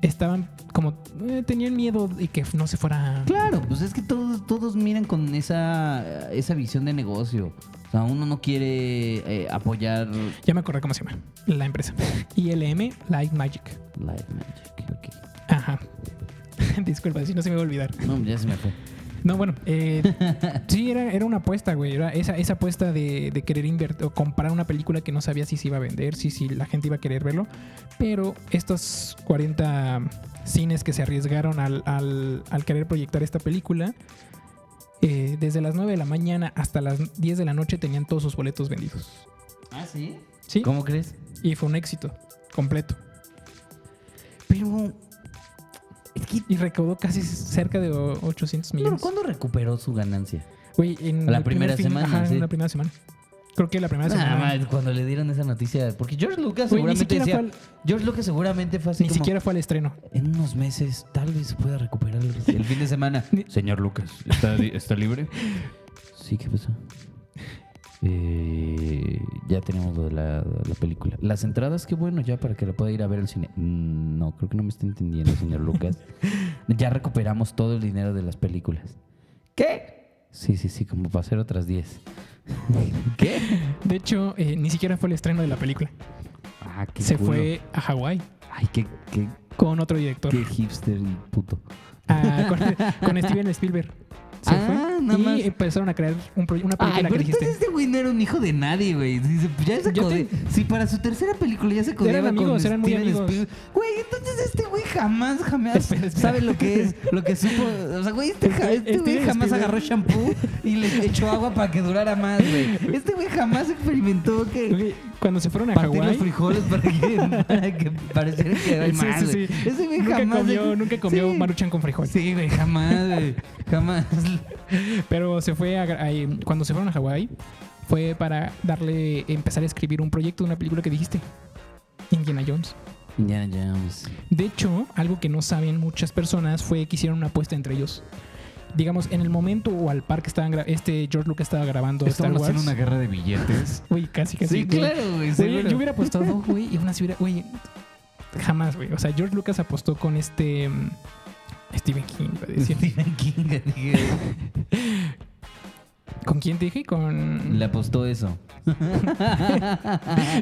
Speaker 1: estaban como, eh, tenían miedo de que no se fuera...
Speaker 2: Claro, pues es que todos, todos miran con esa, esa visión de negocio. O sea, uno no quiere eh, apoyar
Speaker 1: Ya me acordé cómo se llama la empresa. <laughs> ILM Light Magic.
Speaker 2: Light Magic. ok.
Speaker 1: Ajá. <laughs> Disculpa, si no se me va a olvidar.
Speaker 2: No, ya se me fue.
Speaker 1: No, bueno, eh, <laughs> sí, era, era una apuesta, güey. Era esa, esa apuesta de, de querer invertir o comprar una película que no sabía si se iba a vender, si, si la gente iba a querer verlo. Pero estos 40 cines que se arriesgaron al, al- al querer proyectar esta película, eh, desde las 9 de la mañana hasta las 10 de la noche tenían todos sus boletos vendidos.
Speaker 2: ¿Ah, sí?
Speaker 1: ¿Sí?
Speaker 2: ¿Cómo crees?
Speaker 1: Y fue un éxito completo.
Speaker 2: Pero.
Speaker 1: Y recaudó casi cerca de o- 800
Speaker 2: ¿Pero
Speaker 1: millones.
Speaker 2: ¿Cuándo recuperó su ganancia?
Speaker 1: Güey, en
Speaker 2: La primera
Speaker 1: fin-
Speaker 2: semana,
Speaker 1: ajá,
Speaker 2: sí.
Speaker 1: en la primera semana. Creo que la primera
Speaker 2: Nada
Speaker 1: semana.
Speaker 2: más cuando le dieron esa noticia. Porque George Lucas seguramente decía.
Speaker 1: al-
Speaker 2: George Lucas seguramente fue así
Speaker 1: Ni
Speaker 2: como,
Speaker 1: siquiera fue al estreno.
Speaker 2: En unos meses, tal vez se pueda recuperar el, el fin de semana. <laughs> Señor Lucas, ¿está, está libre? Sí, ¿qué pasó? Eh, ya tenemos la, la película. Las entradas, qué bueno, ya para que la pueda ir a ver al cine. Mm, No, creo que no me está entendiendo, señor Lucas. <laughs> ya recuperamos todo el dinero de las películas. ¿Qué? Sí, sí, sí, como para hacer otras 10. <laughs> ¿Qué?
Speaker 1: De hecho, eh, ni siquiera fue el estreno de la película.
Speaker 2: Ah, qué
Speaker 1: Se
Speaker 2: culo.
Speaker 1: fue a Hawái
Speaker 2: Ay, qué, qué,
Speaker 1: con otro director.
Speaker 2: qué hipster y puto.
Speaker 1: Ah, con, con Steven Spielberg. <laughs> Se
Speaker 2: Ah,
Speaker 1: fue. <laughs>
Speaker 2: nada
Speaker 1: y
Speaker 2: más.
Speaker 1: empezaron a crear un una película
Speaker 2: Ay,
Speaker 1: que
Speaker 2: pero
Speaker 1: dijiste.
Speaker 2: entonces este güey no era un hijo de nadie, güey. Ya se
Speaker 1: te-
Speaker 2: Si para su tercera película ya se codeaba
Speaker 1: amigos,
Speaker 2: con
Speaker 1: eran muy amigos.
Speaker 2: Spielberg. Güey, entonces este güey jamás, jamás <laughs>
Speaker 1: Espera, espera.
Speaker 2: sabe lo que es, lo que supo. O sea, güey, este, este güey jamás
Speaker 1: Spielberg.
Speaker 2: agarró shampoo y le echó agua para que durara más, güey. Este güey jamás experimentó que
Speaker 1: Güey, Cuando se fueron a
Speaker 2: partir los
Speaker 1: Hawái.
Speaker 2: frijoles para que, <laughs> para que pareciera que hay
Speaker 1: Sí,
Speaker 2: más,
Speaker 1: sí,
Speaker 2: güey.
Speaker 1: sí.
Speaker 2: Ese güey
Speaker 1: Nunca
Speaker 2: jamás...
Speaker 1: comió, nunca comió maruchan con frijol.
Speaker 2: Sí, güey, jamás, güey. Jamás.
Speaker 1: Pero se fue a, a- cuando se fueron a Hawái fue para darle empezar a escribir un proyecto de una película que dijiste. Indiana Jones.
Speaker 2: Indiana Jones.
Speaker 1: De hecho, algo que no saben muchas personas fue que hicieron una apuesta entre ellos. Digamos, en el momento o al par que estaban este George Lucas estaba grabando Star
Speaker 2: Estamos
Speaker 1: Wars.
Speaker 2: haciendo una guerra de billetes. <laughs>
Speaker 1: Uy, casi casi.
Speaker 2: Sí,
Speaker 1: güey.
Speaker 2: claro, güey.
Speaker 1: Güey, yo hubiera apostado, güey, y aún así hubiera, güey, jamás, güey. O sea, George Lucas apostó con este Stephen King, iba a decir.
Speaker 2: Stephen King, <laughs> dije, <laughs>
Speaker 1: ¿Con quién dije? Con
Speaker 2: le apostó eso. <laughs>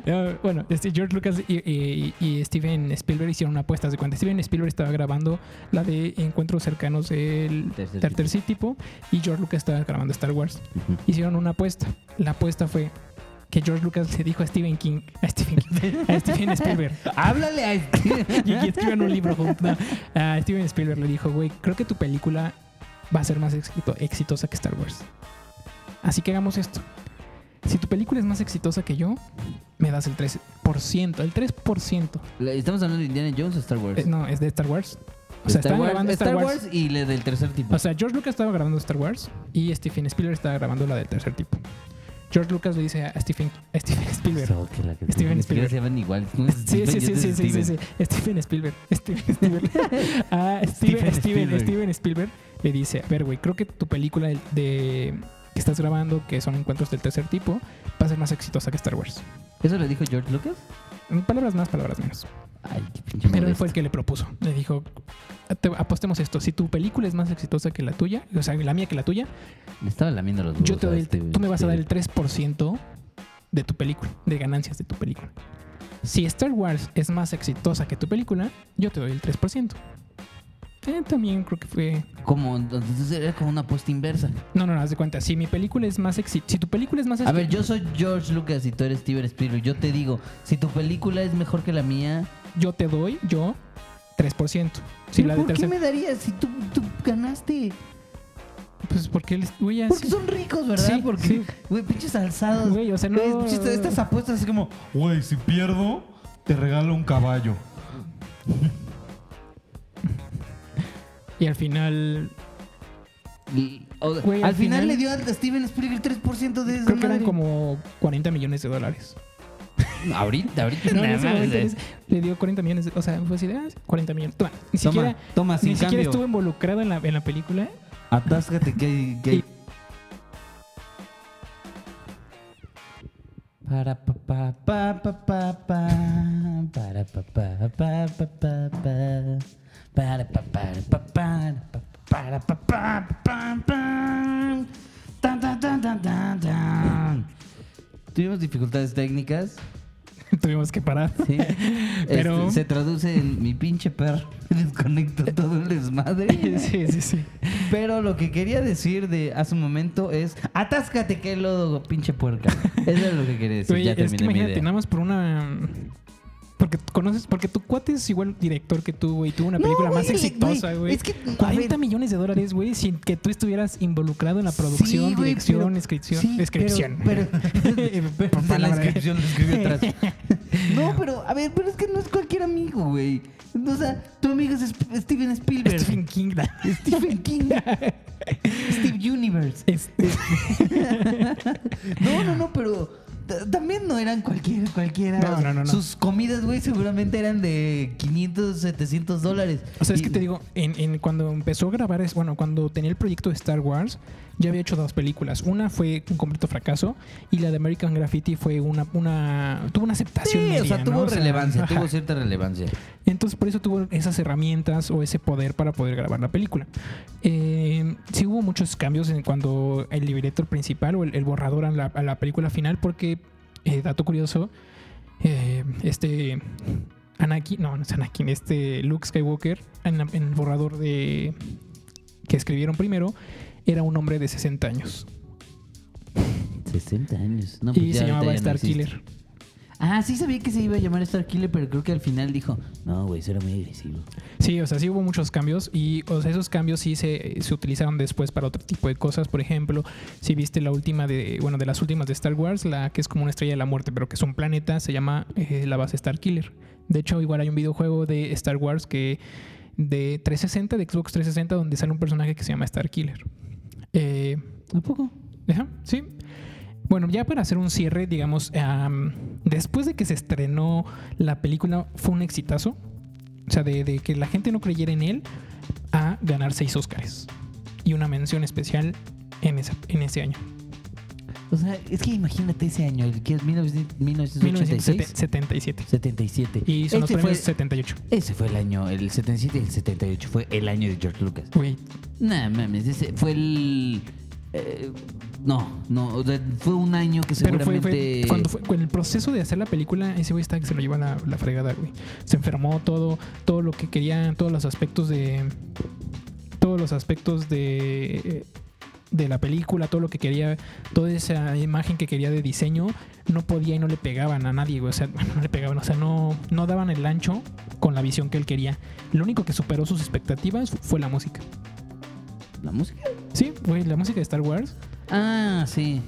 Speaker 1: No, bueno, este George Lucas y, y- y Steven Spielberg hicieron una apuesta. De cuando Steven Spielberg estaba grabando la de Encuentros cercanos del
Speaker 2: Tercer
Speaker 1: tercer, tipo y George Lucas estaba grabando Star Wars. Hicieron una apuesta. La apuesta fue que George Lucas le dijo a Stephen King, a Stephen King, a Steven Spielberg, <laughs>
Speaker 2: Háblale a este. <laughs>
Speaker 1: y, y escriban un libro juntos. No, a Steven Spielberg le dijo, güey, creo que tu película va a ser más exito- exitosa que Star Wars. Así que hagamos esto. Si tu película es más exitosa que yo, me das el 3%. El 3%.
Speaker 2: ¿Estamos hablando de Indiana Jones o Star Wars?
Speaker 1: Eh, no, es de Star Wars. O sea,
Speaker 2: Star
Speaker 1: estaban
Speaker 2: Wars,
Speaker 1: grabando Star, Wars.
Speaker 2: y le del tercer tipo.
Speaker 1: O sea, George Lucas estaba grabando Star Wars y Stephen Spielberg estaba grabando la del tercer tipo. George Lucas le dice a Stephen, a Stephen Spielberg.
Speaker 2: So, que la que-
Speaker 1: Steven Spielberg.
Speaker 2: se llaman igual.
Speaker 1: Sí, sí, sí,
Speaker 2: Steven,
Speaker 1: sí, sí, sí, sí. Stephen Spielberg. Steven Spielberg. <laughs> Ah, Steven,
Speaker 2: Steven
Speaker 1: Steven,
Speaker 2: Spielberg.
Speaker 1: Steven Spielberg le dice, a ver, güey, creo que tu película de, de- que estás grabando, que son encuentros del tercer tipo, va a ser más exitosa que Star Wars.
Speaker 2: ¿Eso le dijo George Lucas?
Speaker 1: Mm, Palabras más, palabras menos.
Speaker 2: Ay, qué pinche
Speaker 1: Pero él fue el que le propuso. Le dijo, "Te- apostemos esto. Si tu película es más exitosa que la tuya, o sea, la mía que la tuya,
Speaker 2: Le estaba lamiendo los
Speaker 1: yo te doy el-
Speaker 2: este-
Speaker 1: tú me vas a dar el
Speaker 2: este-
Speaker 1: 3% de tu película, de ganancias de tu película. Si Star Wars es más exitosa que tu película, yo te doy el 3%. Eh, también creo que fue...
Speaker 2: Como, entonces era como una apuesta inversa.
Speaker 1: No, no, no, haz de cuenta. Si mi película es más exitosa... Si tu película es más
Speaker 2: A ver,
Speaker 1: exi-
Speaker 2: yo soy George Lucas y tú eres Steven Spielberg. Yo te digo, si tu película es mejor que la mía,
Speaker 1: yo te doy, yo, 3%. Si
Speaker 2: ¿pero
Speaker 1: la de
Speaker 2: ¿por qué
Speaker 1: tercer...
Speaker 2: me darías si tu, tu ganaste?
Speaker 1: Pues porque güey, ya
Speaker 2: Porque son ricos, ¿verdad?
Speaker 1: Sí,
Speaker 2: Porque,
Speaker 1: sí.
Speaker 2: güey, pinches alzados.
Speaker 1: Güey, o sea, no-
Speaker 2: pinches- Estas apuestas así como,
Speaker 3: Güey, si pierdo, te regalo un caballo.
Speaker 1: Y al final,
Speaker 2: y- o-
Speaker 1: Güey,
Speaker 2: al
Speaker 1: al
Speaker 2: final,
Speaker 1: final-
Speaker 2: le dio a Steven Spielberg 3% de
Speaker 1: creo que eran como 40 millones de dólares.
Speaker 2: Ahorita, ahorita
Speaker 1: No,
Speaker 2: nada más, eh.
Speaker 1: les- le dio 40 millones, de- o sea, fue así de, ah, 40 millones. Toma, ni
Speaker 2: Toma,
Speaker 1: siquiera,
Speaker 2: toma, sin
Speaker 1: ni siquiera
Speaker 2: cambio.
Speaker 1: estuvo involucrado en la, en la película.
Speaker 2: Atáscate que que
Speaker 1: Y-
Speaker 2: Para pa pa pa pa pa pa decir de hace un momento es atáscate que lodo, pinche puerca. <laughs> Eso es lo que quería decir. Ya
Speaker 1: es que
Speaker 2: terminé mi
Speaker 1: imagínate,
Speaker 2: idea.
Speaker 1: nada más por una. Porque conoces, porque tu cuate es igual director que tú, güey. Tuvo una
Speaker 2: No,
Speaker 1: película
Speaker 2: güey,
Speaker 1: más exitosa,
Speaker 2: güey, es que, a
Speaker 1: 40
Speaker 2: ver.
Speaker 1: millones de dólares, güey, sin que tú estuvieras involucrado en la producción,
Speaker 2: Sí, güey,
Speaker 1: dirección,
Speaker 2: pero-
Speaker 1: descripción.
Speaker 2: sí,
Speaker 1: descripción.
Speaker 2: Pero, pero, <laughs> pero la
Speaker 1: palabra.
Speaker 2: descripción lo escribí atrás. <laughs> No, pero, a ver, pero es que no es cualquier amigo, güey. O sea, tu amigo es Steven Spielberg.
Speaker 1: Stephen King. <laughs>
Speaker 2: Stephen King. Steve Universe.
Speaker 1: Este,
Speaker 2: No, no, no, pero también no eran cualquier, cualquiera.
Speaker 1: No, no, no.
Speaker 2: Sus comidas, güey, seguramente eran de 500, 700 dólares.
Speaker 1: o sea, es que te digo, en, en- cuando empezó a grabar, es, bueno, cuando tenía el proyecto de Star Wars, ya había hecho dos películas. Una fue un completo fracaso y la de American Graffiti fue una, una tuvo una aceptación
Speaker 2: Sí,
Speaker 1: media,
Speaker 2: o sea, tuvo relevancia, tuvo cierta relevancia.
Speaker 1: Entonces por eso tuvo esas herramientas o ese poder para poder grabar la película. Eh, sí hubo muchos cambios en cuando el libreto principal o el, el borrador a la, a la película final porque, eh, dato curioso, eh, este Anakin, no, no es Anakin, este Luke Skywalker en, la- en el borrador de que escribieron primero era un hombre de 60 años
Speaker 2: 60 años. No,
Speaker 1: y
Speaker 2: pues ya
Speaker 1: se llamaba
Speaker 2: no
Speaker 1: Star. Killer.
Speaker 2: Ah, sí sabía que se iba a llamar Star Killer, pero creo que al final dijo, no, güey, eso era muy agresivo.
Speaker 1: Sí, o sea, sí hubo muchos cambios y o sea, esos cambios sí se, se utilizaron después para otro tipo de cosas. Por ejemplo, si viste la última de, bueno, de las últimas de Star Wars, la que es como una estrella de la muerte, pero que es un planeta, se llama eh, la base Star Killer. De hecho, igual hay un videojuego de Star Wars que de 360, de Xbox 360, donde sale un personaje que se llama Star Killer. Eh,
Speaker 2: ¿A poco?
Speaker 1: Ajá, sí. Bueno, ya para hacer un cierre, digamos, am, después de que se estrenó la película, fue un exitazo. O sea, de, de que la gente no creyera en él a ganar seis Oscars. Y una mención especial en, esa, en ese año.
Speaker 2: O sea, es que imagínate ese año, el que es 1900 1986.
Speaker 1: 1977.
Speaker 2: 77.
Speaker 1: Y son los
Speaker 2: Ese
Speaker 1: premios
Speaker 2: fue,
Speaker 1: 78.
Speaker 2: ese fue el año, el 77 y el 78 fue el año de George Lucas.
Speaker 1: Güey,
Speaker 2: Nah, mames, ese fue el... eh, no, no, o sea, fue un año que
Speaker 1: pero fue,
Speaker 2: seguramente...
Speaker 1: fue cuando fue con el proceso de hacer la película, ese güey está que se lo lleva la, la fregada, güey. Se enfermó todo, todo lo que quería, todos los aspectos de. Todos los aspectos de. De la película, todo lo que quería, toda esa imagen que quería de diseño, no podía y no le pegaban a nadie, güey. O sea, <laughs> no le pegaban, o sea, no, no daban el ancho con la visión que él quería. Lo único que superó sus expectativas fue la música.
Speaker 2: ¿La música?
Speaker 1: Sí, güey, la música de Star Wars.
Speaker 2: Ah, sí.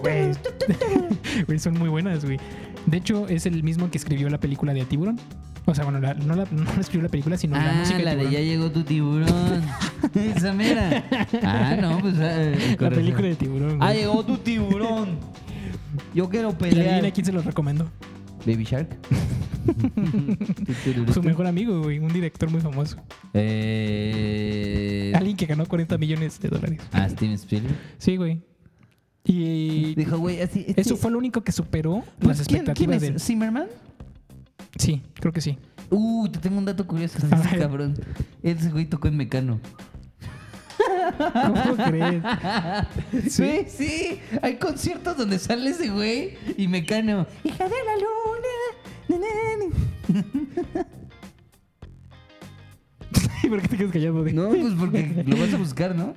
Speaker 1: Güey, <laughs> <laughs> son muy buenas, güey. De hecho, es el mismo que escribió la película de Tiburón. O sea, bueno, la- no, la, no la escribió la película, sino la
Speaker 2: Ah,
Speaker 1: música
Speaker 2: la
Speaker 1: de
Speaker 2: de. Ya llegó tu tiburón. <laughs> Esa mera. Ah, no, pues... eh,
Speaker 1: La película de. Tiburón.
Speaker 2: Ah, llegó tu tiburón. Yo quiero
Speaker 1: y
Speaker 2: pelear.
Speaker 1: adivina quién se lo recomendó.
Speaker 2: Baby Shark. <laughs>
Speaker 1: Su mejor amigo, güey. Un director muy famoso.
Speaker 2: Eh...
Speaker 1: Alguien que ganó 40 millones de dólares.
Speaker 2: Ah, Steven Spielberg.
Speaker 1: Sí, güey. Y
Speaker 2: Dijo, güey, así. este-
Speaker 1: eso fue lo único que superó
Speaker 2: Pues,
Speaker 1: las
Speaker 2: ¿quién-
Speaker 1: expectativas
Speaker 2: ¿quién
Speaker 1: de
Speaker 2: es? ¿Zimmerman?
Speaker 1: Sí, creo que sí.
Speaker 2: Uh, te tengo un dato curioso de <laughs> ese
Speaker 1: ver.
Speaker 2: cabrón. Ese güey tocó en Mecano.
Speaker 1: ¿Cómo crees? <laughs>
Speaker 2: Sí, sí. Hay conciertos donde sale ese güey y Mecano. Hija de la luna. na, na, na. <laughs>
Speaker 1: ¿Por qué te quedas callado? güey?
Speaker 2: No, pues porque lo vas a buscar, ¿no?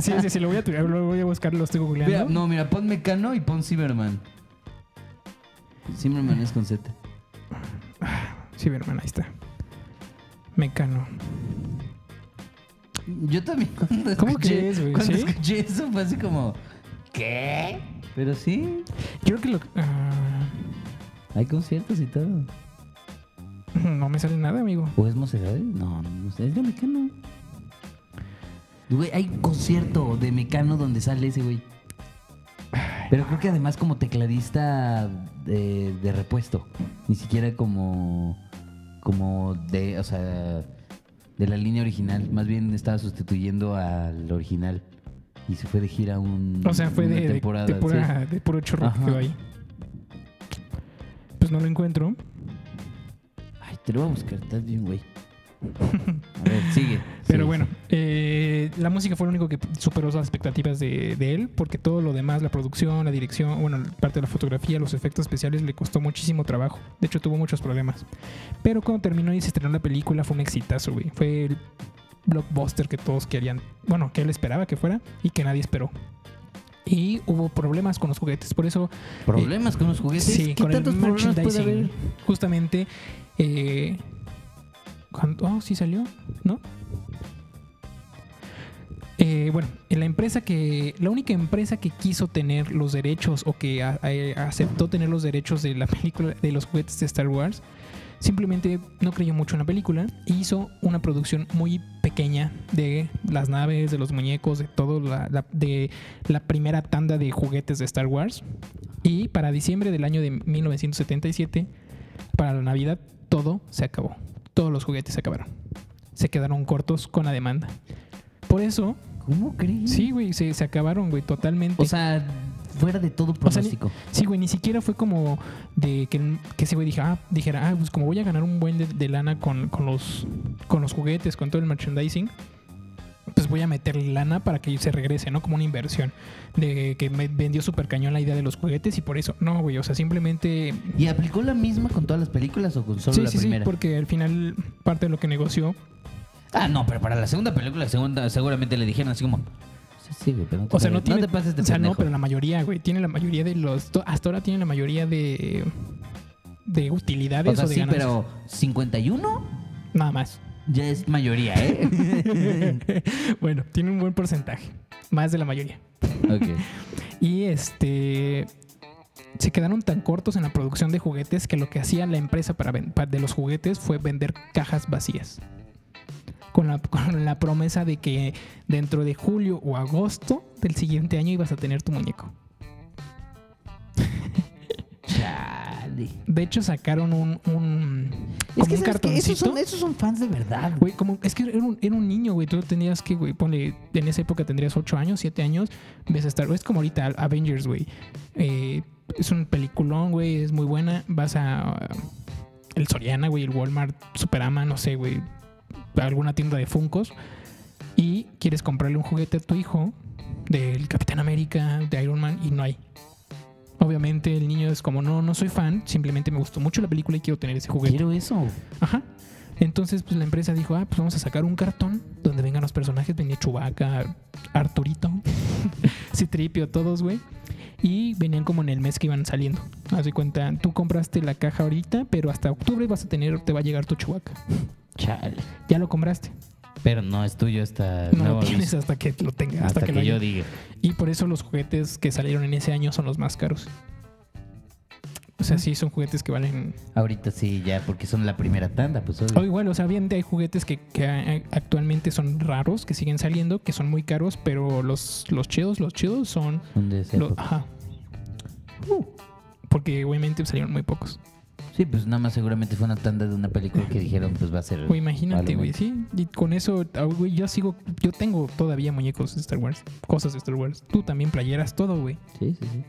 Speaker 1: Sí, sí, sí, lo voy a, lo voy a buscar, lo estoy googleando.
Speaker 2: Mira, no, mira, pon Mecano y pon Zimmerman. Zimmerman es con Z. <sighs>
Speaker 1: Hermana, ahí está. Mecano.
Speaker 2: Yo también cuando
Speaker 1: ¿Cómo
Speaker 2: escuché,
Speaker 1: crees, güey?
Speaker 2: cuando
Speaker 1: ¿Sí?
Speaker 2: escuché eso fue así como, ¿qué? Pero sí,
Speaker 1: Yo creo que lo. ah,
Speaker 2: hay conciertos y todo. <laughs>
Speaker 1: no me sale nada, amigo.
Speaker 2: ¿O es Mocedades? No, no sé, es de Mecano. Güey, hay un concierto de Mecano donde sale ese güey. Pero creo que además como tecladista de, de repuesto. Ni siquiera como. Como de. O sea. De la línea original. Más bien estaba sustituyendo al original. Y se fue de gira un.
Speaker 1: O sea, fue
Speaker 2: una
Speaker 1: de,
Speaker 2: temporada.
Speaker 1: de,
Speaker 2: sí.
Speaker 1: pura, de puro chorro que
Speaker 2: Ajá.
Speaker 1: quedó ahí. Pues no lo encuentro.
Speaker 2: Ay, te lo voy a buscar, estás bien, güey. <laughs> A ver, sigue.
Speaker 1: Pero
Speaker 2: sigue.
Speaker 1: bueno, eh, la música fue lo único que superó las expectativas de, de él, porque todo lo demás, la producción, la dirección, bueno, parte de la fotografía, los efectos especiales, le costó muchísimo trabajo. De hecho, tuvo muchos problemas. Pero cuando terminó y se estrenó la película, fue un exitazo, güey. Fue el blockbuster que todos querían, bueno, que él esperaba que fuera y que nadie esperó. Y hubo problemas con los juguetes, por eso
Speaker 2: ¿Problemas con los juguetes?
Speaker 1: Sí,
Speaker 2: ¿Qué
Speaker 1: con el
Speaker 2: tantos problemas puede haber?
Speaker 1: merchandising. Justamente, eh, cuando, oh, sí salió, ¿no? Eh, bueno, en la empresa que, la única empresa que quiso tener los derechos o que a- aceptó tener los derechos de la película de los juguetes de Star Wars, simplemente no creyó mucho en la película e hizo una producción muy pequeña de las naves, de los muñecos, de todo la- de la primera tanda de juguetes de Star Wars. Y para diciembre del año de 1977, para la Navidad, todo se acabó. Todos los juguetes se acabaron. Se quedaron cortos con la demanda. Por eso,
Speaker 2: ¿Cómo crees?
Speaker 1: sí, güey, se, se acabaron, güey, totalmente.
Speaker 2: O sea, fuera de todo
Speaker 1: O sea, ni-
Speaker 2: pronóstico.
Speaker 1: Sí, güey, ni siquiera fue como de que, que ese güey dije, ah, dijera, ah, pues como voy a ganar un buen de, de lana con, con los, con los juguetes, con todo el merchandising, pues voy a meter lana para que se regrese, ¿no? Como una inversión. De que me vendió súper cañón la idea de los juguetes y por eso, no, güey, o sea, simplemente...
Speaker 2: ¿Y aplicó la misma con todas las películas o con solo
Speaker 1: sí,
Speaker 2: la
Speaker 1: sí, sí,
Speaker 2: primera?
Speaker 1: porque al final parte de lo que negoció
Speaker 2: Ah, no, pero para la segunda película segunda, seguramente le dijeron así como... Sí, sí, güey, pero no te,
Speaker 1: O sea, no tiene.
Speaker 2: te pases de
Speaker 1: o sea, no, pero la mayoría, güey. Tiene la mayoría de los. Hasta ahora tiene la mayoría de. De utilidades
Speaker 2: O sea,
Speaker 1: o de
Speaker 2: sí,
Speaker 1: ganancias.
Speaker 2: pero 51
Speaker 1: Nada más.
Speaker 2: ya es mayoría, ¿eh? <laughs>
Speaker 1: bueno, tiene un buen porcentaje. Más de la mayoría.
Speaker 2: ok. <laughs>
Speaker 1: Y este. Se quedaron tan cortos en la producción de juguetes que lo que hacía la empresa para de los juguetes fue vender cajas vacías. Con la, con la promesa de que dentro de julio o agosto del siguiente año ibas a tener tu muñeco. <laughs>
Speaker 2: Chale.
Speaker 1: De hecho, sacaron un. un
Speaker 2: Es que, esos, son, esos son fans de verdad, güey.
Speaker 1: Güey, como, es que era un, era un niño, güey. Tú tenías que, güey, ponle, en esa época tendrías 8 años, 7 años. Ves a Star Es como ahorita Avengers, güey. Eh, es un peliculón, güey. Es muy buena. Vas a. el Soriana, güey, el Walmart, Superama, no sé, güey. Alguna tienda de Funcos. Y quieres comprarle un juguete a tu hijo del Capitán América, de Iron Man, y no hay. Obviamente el niño es como, no, no soy fan, simplemente me gustó mucho la película y quiero tener ese juguete.
Speaker 2: Quiero eso.
Speaker 1: Ajá. Entonces, pues la empresa dijo, ah, pues vamos a sacar un cartón donde vengan los personajes. Venía Chewbacca, Arturito, <laughs> Citripio, todos, güey. Y venían como en el mes que iban saliendo. Haz de cuenta, tú compraste la caja ahorita, pero hasta octubre vas a tener, te va a llegar tu Chewbacca.
Speaker 2: Chale.
Speaker 1: Ya lo compraste.
Speaker 2: Pero no es tuyo hasta
Speaker 1: No lo tienes
Speaker 2: aviso.
Speaker 1: hasta que lo tengas, hasta,
Speaker 2: hasta,
Speaker 1: que,
Speaker 2: que,
Speaker 1: lo
Speaker 2: yo diga.
Speaker 1: Y por eso los juguetes que salieron en ese año son los más caros. O sea, sí, son juguetes que valen
Speaker 2: Ahorita sí, ya, porque son la primera tanda, pues.
Speaker 1: O igual, o sea, bien, hay juguetes que, actualmente son raros, que siguen saliendo, que son muy caros, pero los, los chidos, los chidos son...
Speaker 2: Son de esa
Speaker 1: lo-
Speaker 2: época.
Speaker 1: ajá. Uh, porque obviamente salieron muy pocos.
Speaker 2: Sí, pues nada más seguramente fue una tanda de una película que dijeron, pues va a ser.
Speaker 1: Güey, imagínate, güey, sí. Y con eso, ah, güey, yo sigo, yo tengo todavía muñecos de Star Wars, cosas de Star Wars. Tú también playeras todo, güey.
Speaker 2: Sí, sí, sí.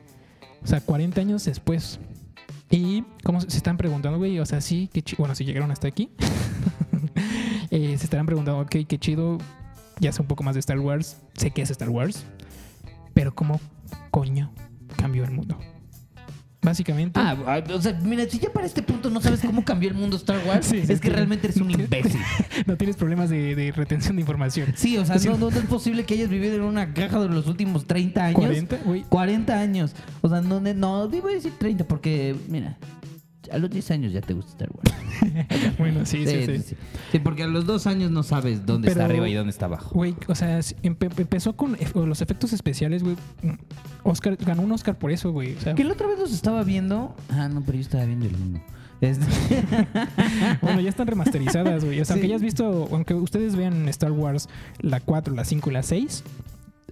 Speaker 1: O sea, 40 años después. Y como se están preguntando, güey, o sea, sí, qué chido. Bueno, si llegaron hasta aquí, <laughs> eh, se estarán preguntando, ok, qué chido, ya sé un poco más de Star Wars, sé que es Star Wars, pero ¿cómo coño cambió el mundo? Básicamente.
Speaker 2: Ah, ah, o sea, mira, si ya para este punto no sabes cómo cambió el mundo Star Wars, <laughs>
Speaker 1: Sí,
Speaker 2: es que realmente eres un <laughs> imbécil.
Speaker 1: no tienes problemas de, de retención de información.
Speaker 2: Sí, o sea, no, no, es posible que hayas vivido en una caja de los últimos 30 años.
Speaker 1: 40, güey.
Speaker 2: 40 años. O sea, no, no, no, iba a decir 30 porque, mira, a los 10 años ya te gusta Star Wars. <laughs>
Speaker 1: Bueno, sí, sí, sí.
Speaker 2: sí. Sí, porque a los dos años no sabes dónde está
Speaker 1: Pero-
Speaker 2: arriba y dónde está abajo.
Speaker 1: Güey, o sea, empe- empezó con los efectos especiales, güey. Oscar, ganó un Oscar por eso, güey. O sea,
Speaker 2: Que la otra vez los estaba viendo. Ah, no, pero yo estaba viendo el uno. Este- <laughs>
Speaker 1: bueno, ya están remasterizadas, güey. O sea, aunque
Speaker 2: Sí.
Speaker 1: hayas visto, aunque ustedes vean Star Wars la 4, la 5 y la 6,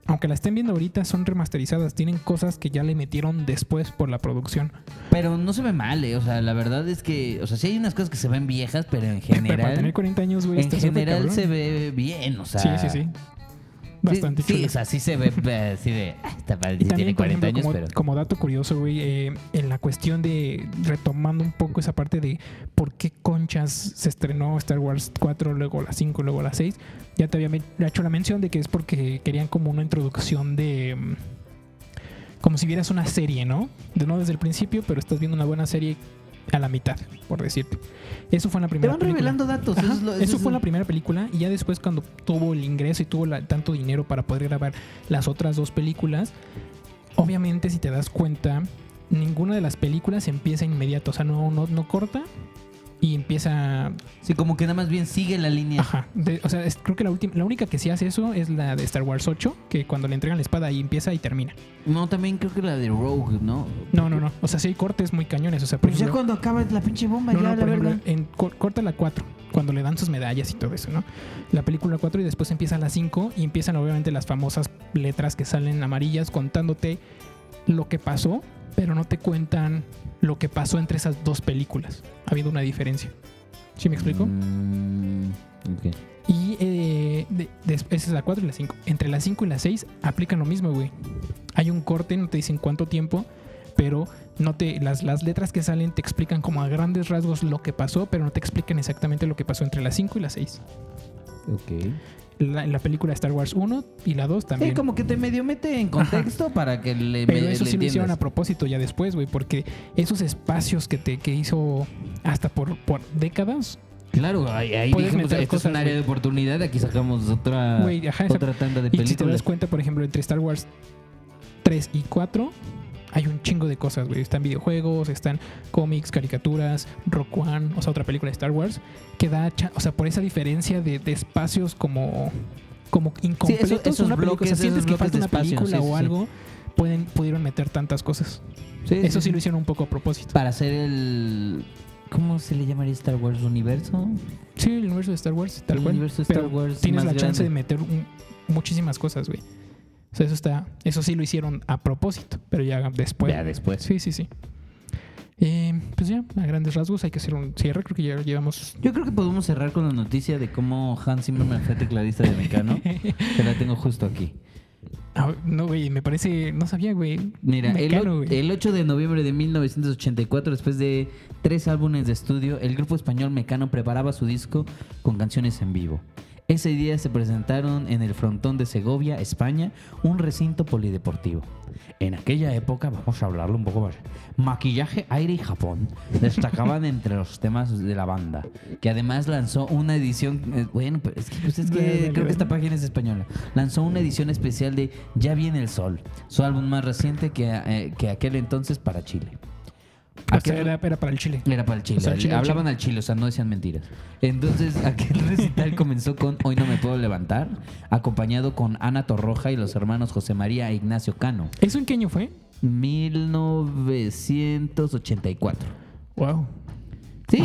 Speaker 1: aunque la estén viendo ahorita, son remasterizadas. Tienen cosas que ya le metieron después por la producción.
Speaker 2: Pero no se ve mal, eh. O sea, la verdad es que. O sea, sí hay unas cosas que se ven viejas, pero en <laughs>
Speaker 1: Pero para
Speaker 2: general.
Speaker 1: tener 40 años, güey,
Speaker 2: en general se ve bien, o sea.
Speaker 1: Sí, sí, sí. Bastante
Speaker 2: sí, sí, o sea, sí se ve eh, así de. Está sí
Speaker 1: también,
Speaker 2: tiene
Speaker 1: por
Speaker 2: 40
Speaker 1: ejemplo,
Speaker 2: años,
Speaker 1: como,
Speaker 2: pero.
Speaker 1: como dato curioso, güey, eh, en la cuestión de retomando un poco esa parte de por qué conchas se estrenó Star Wars 4, luego la 5, luego la 6, ya te había hecho la mención de que es porque querían como una introducción de... mm, Como si vieras una serie, ¿no? De no desde el principio, pero estás viendo una buena serie a la mitad, por decirte. Eso fue en la
Speaker 2: Te
Speaker 1: primera
Speaker 2: van
Speaker 1: película.
Speaker 2: revelando datos.
Speaker 1: Ajá,
Speaker 2: eso es lo-
Speaker 1: eso
Speaker 2: eso es
Speaker 1: fue en
Speaker 2: lo-
Speaker 1: la primera película y ya después cuando tuvo el ingreso y tuvo la- tanto dinero para poder grabar las otras dos películas, obviamente si te das cuenta, ninguna de las películas empieza inmediato, o sea, no, no, no corta y empieza...
Speaker 2: Sí, como que nada más bien sigue la línea.
Speaker 1: Ajá, de- o sea, es- creo que la, última, la única que sí hace eso es la de Star Wars 8, que cuando le entregan la espada ahí empieza y termina.
Speaker 2: No, también creo que la de Rogue, ¿no?
Speaker 1: No, no, no, o sea, sí hay cortes muy cañones, o sea, por
Speaker 2: Pues ya
Speaker 1: ejemplo-
Speaker 2: cuando acaba la pinche bomba,
Speaker 1: No,
Speaker 2: ya
Speaker 1: no,
Speaker 2: la
Speaker 1: por ejemplo,
Speaker 2: verga.
Speaker 1: en, cor- corta la 4, cuando le dan sus medallas y todo eso, ¿no? La película 4 y después empieza la 5 y empiezan obviamente las famosas letras que salen amarillas contándote lo que pasó, pero no te cuentan lo que pasó entre esas dos películas, habiendo una diferencia. ¿Sí me explico?
Speaker 2: Mm.
Speaker 1: Y eh, de- de- esa es la 4 y la 5. Entre la 5 y la 6 aplican lo mismo, güey. Hay un corte, no te dicen cuánto tiempo, pero no te, las, las letras que salen te explican como a grandes rasgos lo que pasó, pero no te explican exactamente lo que pasó entre la 5 y la 6.
Speaker 2: Ok.
Speaker 1: La, la película Star Wars 1 y la 2 también.
Speaker 2: Sí, como que te medio mete en contexto para que le,
Speaker 1: pero
Speaker 2: me-
Speaker 1: eso
Speaker 2: le
Speaker 1: sí lo hicieron a propósito ya después, güey, porque esos espacios que te que hizo hasta por, por décadas,
Speaker 2: Claro, ahí, ahí dijimos, esto es
Speaker 1: cosas,
Speaker 2: un área de oportunidad, aquí sacamos otra,
Speaker 1: güey, ajá, esa-
Speaker 2: otra tanda de
Speaker 1: Y si te das
Speaker 2: películas.
Speaker 1: cuenta, por ejemplo, entre Star Wars 3 y 4 hay un chingo de cosas, güey. Están videojuegos, están cómics, caricaturas, Rock One, o sea, otra película de Star Wars, que da, o sea, por esa diferencia de, de espacios como, como incompletos,
Speaker 2: eso- esos
Speaker 1: una película, o sea,
Speaker 2: bloques,
Speaker 1: sientes que
Speaker 2: bloques
Speaker 1: falta una
Speaker 2: espacio,
Speaker 1: película
Speaker 2: sí, sí,
Speaker 1: o
Speaker 2: sí.
Speaker 1: algo, pueden, pudieron meter tantas cosas.
Speaker 2: Sí,
Speaker 1: Eso
Speaker 2: sí,
Speaker 1: sí lo hicieron un poco a propósito.
Speaker 2: Para hacer el... ¿Cómo se le llamaría Star Wars universo?
Speaker 1: Sí, el universo de Star Wars, tal
Speaker 2: El
Speaker 1: cual.
Speaker 2: universo de Star
Speaker 1: pero
Speaker 2: Wars
Speaker 1: tienes la chance de
Speaker 2: grande.
Speaker 1: meter un- muchísimas cosas, güey. O sea, eso está, eso sí lo hicieron a propósito, pero ya después.
Speaker 2: ya después.
Speaker 1: Sí, sí, sí. Eh, pues ya, a grandes rasgos hay que hacer un cierre. Creo que ya llevamos.
Speaker 2: Yo creo que podemos cerrar con la noticia de cómo Hans Zimmerman fue tecladista de Mecano. <laughs> que la tengo justo aquí.
Speaker 1: Ah, no, güey, me parece. No sabía, güey.
Speaker 2: Mira, el,
Speaker 1: Mecano, güey.
Speaker 2: el 8 de noviembre de 1984, después de tres álbumes de estudio, el grupo español Mecano preparaba su disco con canciones en vivo. Ese día se presentaron en el frontón de Segovia, España, un recinto polideportivo. En aquella época, vamos a hablarlo un poco más, Maquillaje, Aire y Japón destacaban <laughs> entre los temas de la banda, que además lanzó una edición, eh, bueno, pues es que, pues es que creo que esta página es española, lanzó una edición especial de Ya viene el sol, su álbum más reciente que, eh, que aquel entonces para Chile. Aquel-
Speaker 1: era, era para el Chile.
Speaker 2: era para el Chile.
Speaker 1: O sea, el Chile, el
Speaker 2: Hablaban al Chile, o sea, no decían mentiras. Entonces, <laughs> aquel recital comenzó con Hoy no me puedo levantar, acompañado con Ana Torroja y los hermanos José María e Ignacio Cano.
Speaker 1: ¿Eso en qué año fue?
Speaker 2: 1984.
Speaker 1: Wow. <laughs>
Speaker 2: Sí,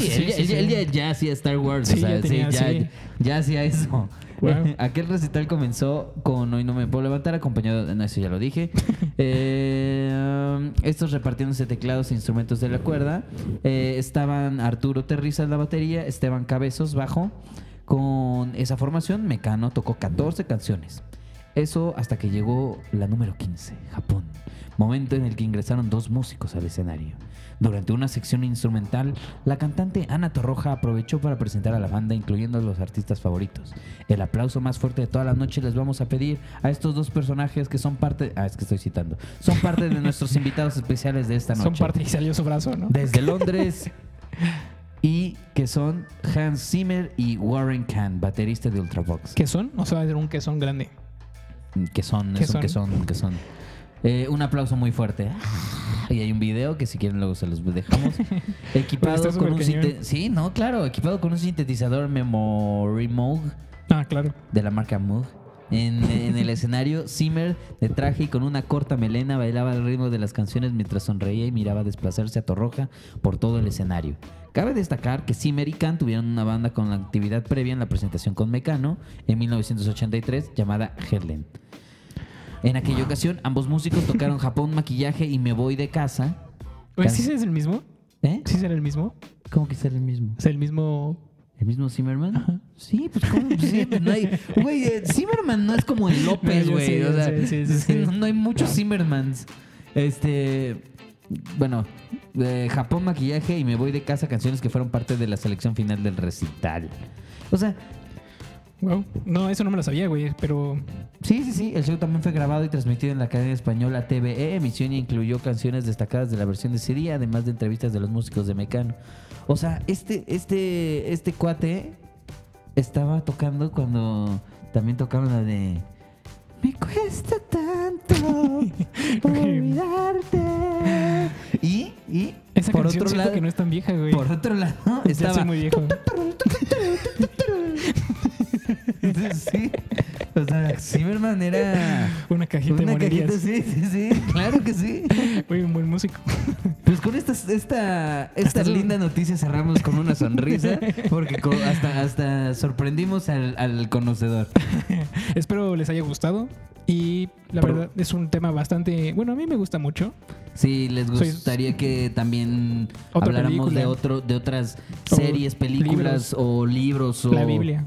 Speaker 2: él, ya- hacía Star Wars.
Speaker 1: Sí,
Speaker 2: o sea,
Speaker 1: ya tenía,
Speaker 2: sí, ya,
Speaker 1: sí.
Speaker 2: ya hacía eso.
Speaker 1: Wow. <laughs>
Speaker 2: Aquel recital comenzó con Hoy no me puedo levantar, acompañado de. No, eso ya lo dije. <laughs> Eh, um, estos repartiéndose teclados e instrumentos de la cuerda. Eh, estaban Arturo Terriza en la batería, Esteban Cabezos bajo. Con esa formación, Mecano tocó 14 canciones. Eso hasta que llegó la número 15, Japón. Momento en el que ingresaron dos músicos al escenario. Durante una sección instrumental, la cantante Ana Torroja aprovechó para presentar a la banda, incluyendo a los artistas favoritos. El aplauso más fuerte de toda la noche les vamos a pedir a estos dos personajes que son parte. Ah, es que estoy citando. Son parte de nuestros <laughs> invitados especiales de esta noche.
Speaker 1: Son parte y salió su brazo, ¿no?
Speaker 2: Desde <laughs> Londres. y que son Hans Zimmer y Warren Kahn, baterista de Ultravox.
Speaker 1: ¿Qué son? O sea, un que son grande.
Speaker 2: Que son,
Speaker 1: ¿Qué
Speaker 2: es un que
Speaker 1: son?
Speaker 2: son, que son. Eh, un aplauso muy fuerte. <laughs> Y hay un video que si quieren luego se los dejamos. <laughs> Equipado con un
Speaker 1: supercañón.
Speaker 2: sinte- Sí, no, claro, equipado con un sintetizador Memory Moog
Speaker 1: Ah, claro.
Speaker 2: de la marca Moog. En, en el escenario, Zimmer, de traje y con una corta melena, bailaba al ritmo de las canciones mientras sonreía y miraba desplazarse a Torroja por todo el escenario. Cabe destacar que Zimmer y Khan tuvieron una banda con la actividad previa en la presentación con Mecano en 1983 llamada Headland. En aquella ocasión, ambos músicos tocaron Japón, maquillaje y Me Voy de Casa.
Speaker 1: Oye, ¿sí es el mismo?
Speaker 2: ¿Eh?
Speaker 1: ¿Sí será el mismo?
Speaker 2: ¿Cómo que será el mismo?
Speaker 1: Sea, el mismo...
Speaker 2: ¿El mismo Zimmerman? Sí, pues ¿cómo? Sí, pues, no hay... Güey, eh, Zimmerman no es como el López, güey.
Speaker 1: sé,
Speaker 2: o sea,
Speaker 1: sí, sí, <laughs>
Speaker 2: sí,
Speaker 1: sí.
Speaker 2: No, no hay muchos Zimmermans. Este... Bueno, Japón maquillaje y me voy de casa canciones que fueron parte de la selección final del recital. O sea,
Speaker 1: Wow. No, eso no me lo sabía, güey, pero...
Speaker 2: sí, sí, sí. El show también fue grabado y transmitido en la cadena española TVE. Emisión y incluyó canciones destacadas de la versión de CD, además de entrevistas de los músicos de Mecano. O sea, este, este, este cuate estaba tocando cuando también tocaban la de Me cuesta tanto <laughs> olvidarte. Y, y
Speaker 1: Esa
Speaker 2: por
Speaker 1: canción
Speaker 2: otro lado,
Speaker 1: que no es tan vieja, güey.
Speaker 2: por otro lado, estaba
Speaker 1: muy viejo. <laughs> <laughs>
Speaker 2: sí. O sea, Zimmerman era
Speaker 1: Una cajita de
Speaker 2: una cajita,
Speaker 1: monerías.
Speaker 2: sí, sí, sí, <laughs> claro que sí.
Speaker 1: Un buen músico.
Speaker 2: Pues con esta, esta, esta linda noticia cerramos con una sonrisa, <laughs> porque hasta, hasta sorprendimos al, al conocedor. <laughs>
Speaker 1: Espero les haya gustado. Y la verdad es un tema bastante... Bueno, a mí me gusta mucho.
Speaker 2: Sí, les
Speaker 1: Soy-
Speaker 2: gustaría que también habláramos
Speaker 1: película.
Speaker 2: de otro, de otras series, películas
Speaker 1: libros.
Speaker 2: o libros o
Speaker 1: La Biblia.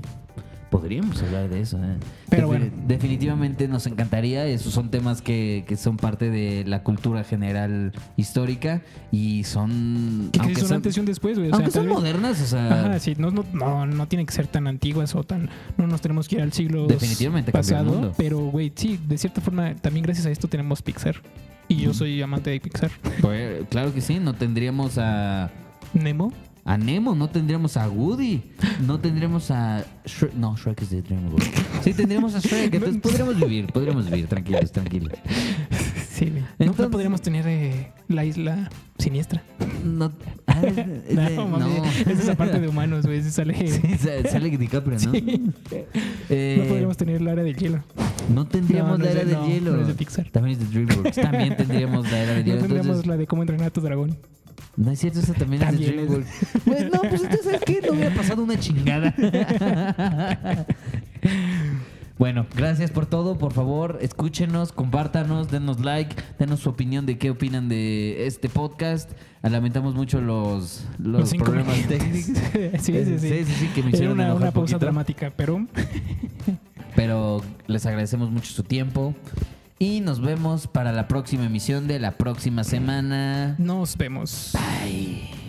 Speaker 2: Podríamos hablar de eso, ¿eh?
Speaker 1: Pero bueno.
Speaker 2: Definitivamente nos encantaría. Esos son temas que, que son parte de la cultura general histórica y son.
Speaker 1: Que
Speaker 2: aunque
Speaker 1: son
Speaker 2: son,
Speaker 1: antes y un después, güey. O
Speaker 2: aunque
Speaker 1: sea,
Speaker 2: son
Speaker 1: vez-
Speaker 2: modernas, o sea.
Speaker 1: Ajá, sí, no, no, no, no tienen que ser tan antiguas o tan. No nos tenemos que ir al siglo
Speaker 2: Definitivamente
Speaker 1: pasado.
Speaker 2: mundo.
Speaker 1: Pero, güey, sí, de cierta forma, también gracias a esto tenemos Pixar. Y yo soy amante de Pixar.
Speaker 2: pues, claro que sí, no tendríamos a.
Speaker 1: Nemo.
Speaker 2: A Nemo, no tendríamos a Woody, no tendríamos a Shrek. No, Shrek es de DreamWorks. Sí, tendríamos a Shrek, <laughs> entonces podríamos vivir, podríamos vivir, tranquilos, tranquilos.
Speaker 1: Sí. No,
Speaker 2: Entonces-
Speaker 1: no podríamos tener eh, la isla siniestra.
Speaker 2: No, ah, es es
Speaker 1: No, mami,
Speaker 2: no.
Speaker 1: es esa parte de humanos, güey. Sale.
Speaker 2: Sí, sa- sale DiCaprio, ¿no?
Speaker 1: Sí.
Speaker 2: Eh,
Speaker 1: No podríamos tener la área del hielo.
Speaker 2: no tendríamos
Speaker 1: No, no
Speaker 2: la era
Speaker 1: de-
Speaker 2: del
Speaker 1: no,
Speaker 2: hielo.
Speaker 1: no es de Pixar.
Speaker 2: También es de DreamWorks. También tendríamos la era del
Speaker 1: No
Speaker 2: hielo.
Speaker 1: tendríamos
Speaker 2: Entonces,
Speaker 1: la de cómo entrenar a tu dragón.
Speaker 2: No es cierto, eso también,
Speaker 1: También
Speaker 2: es
Speaker 1: es-
Speaker 2: de DreamWorks. Pues no, pues entonces, ¿sabes qué? No hubiera pasado una chingada. <laughs> Bueno, gracias por todo. Por favor, escúchenos, compártanos, denos like, denos su opinión de qué opinan de este podcast. Lamentamos mucho los, los,
Speaker 1: Los
Speaker 2: problemas técnicos. <laughs>
Speaker 1: sí, sí, sí.
Speaker 2: sí, sí, sí, que me
Speaker 1: Era
Speaker 2: hicieron
Speaker 1: una,
Speaker 2: enojar
Speaker 1: una pausa
Speaker 2: poquito.
Speaker 1: dramática, pero
Speaker 2: Pero les agradecemos mucho su tiempo. Y nos vemos para la próxima emisión de la próxima semana.
Speaker 1: nos vemos.
Speaker 2: Bye.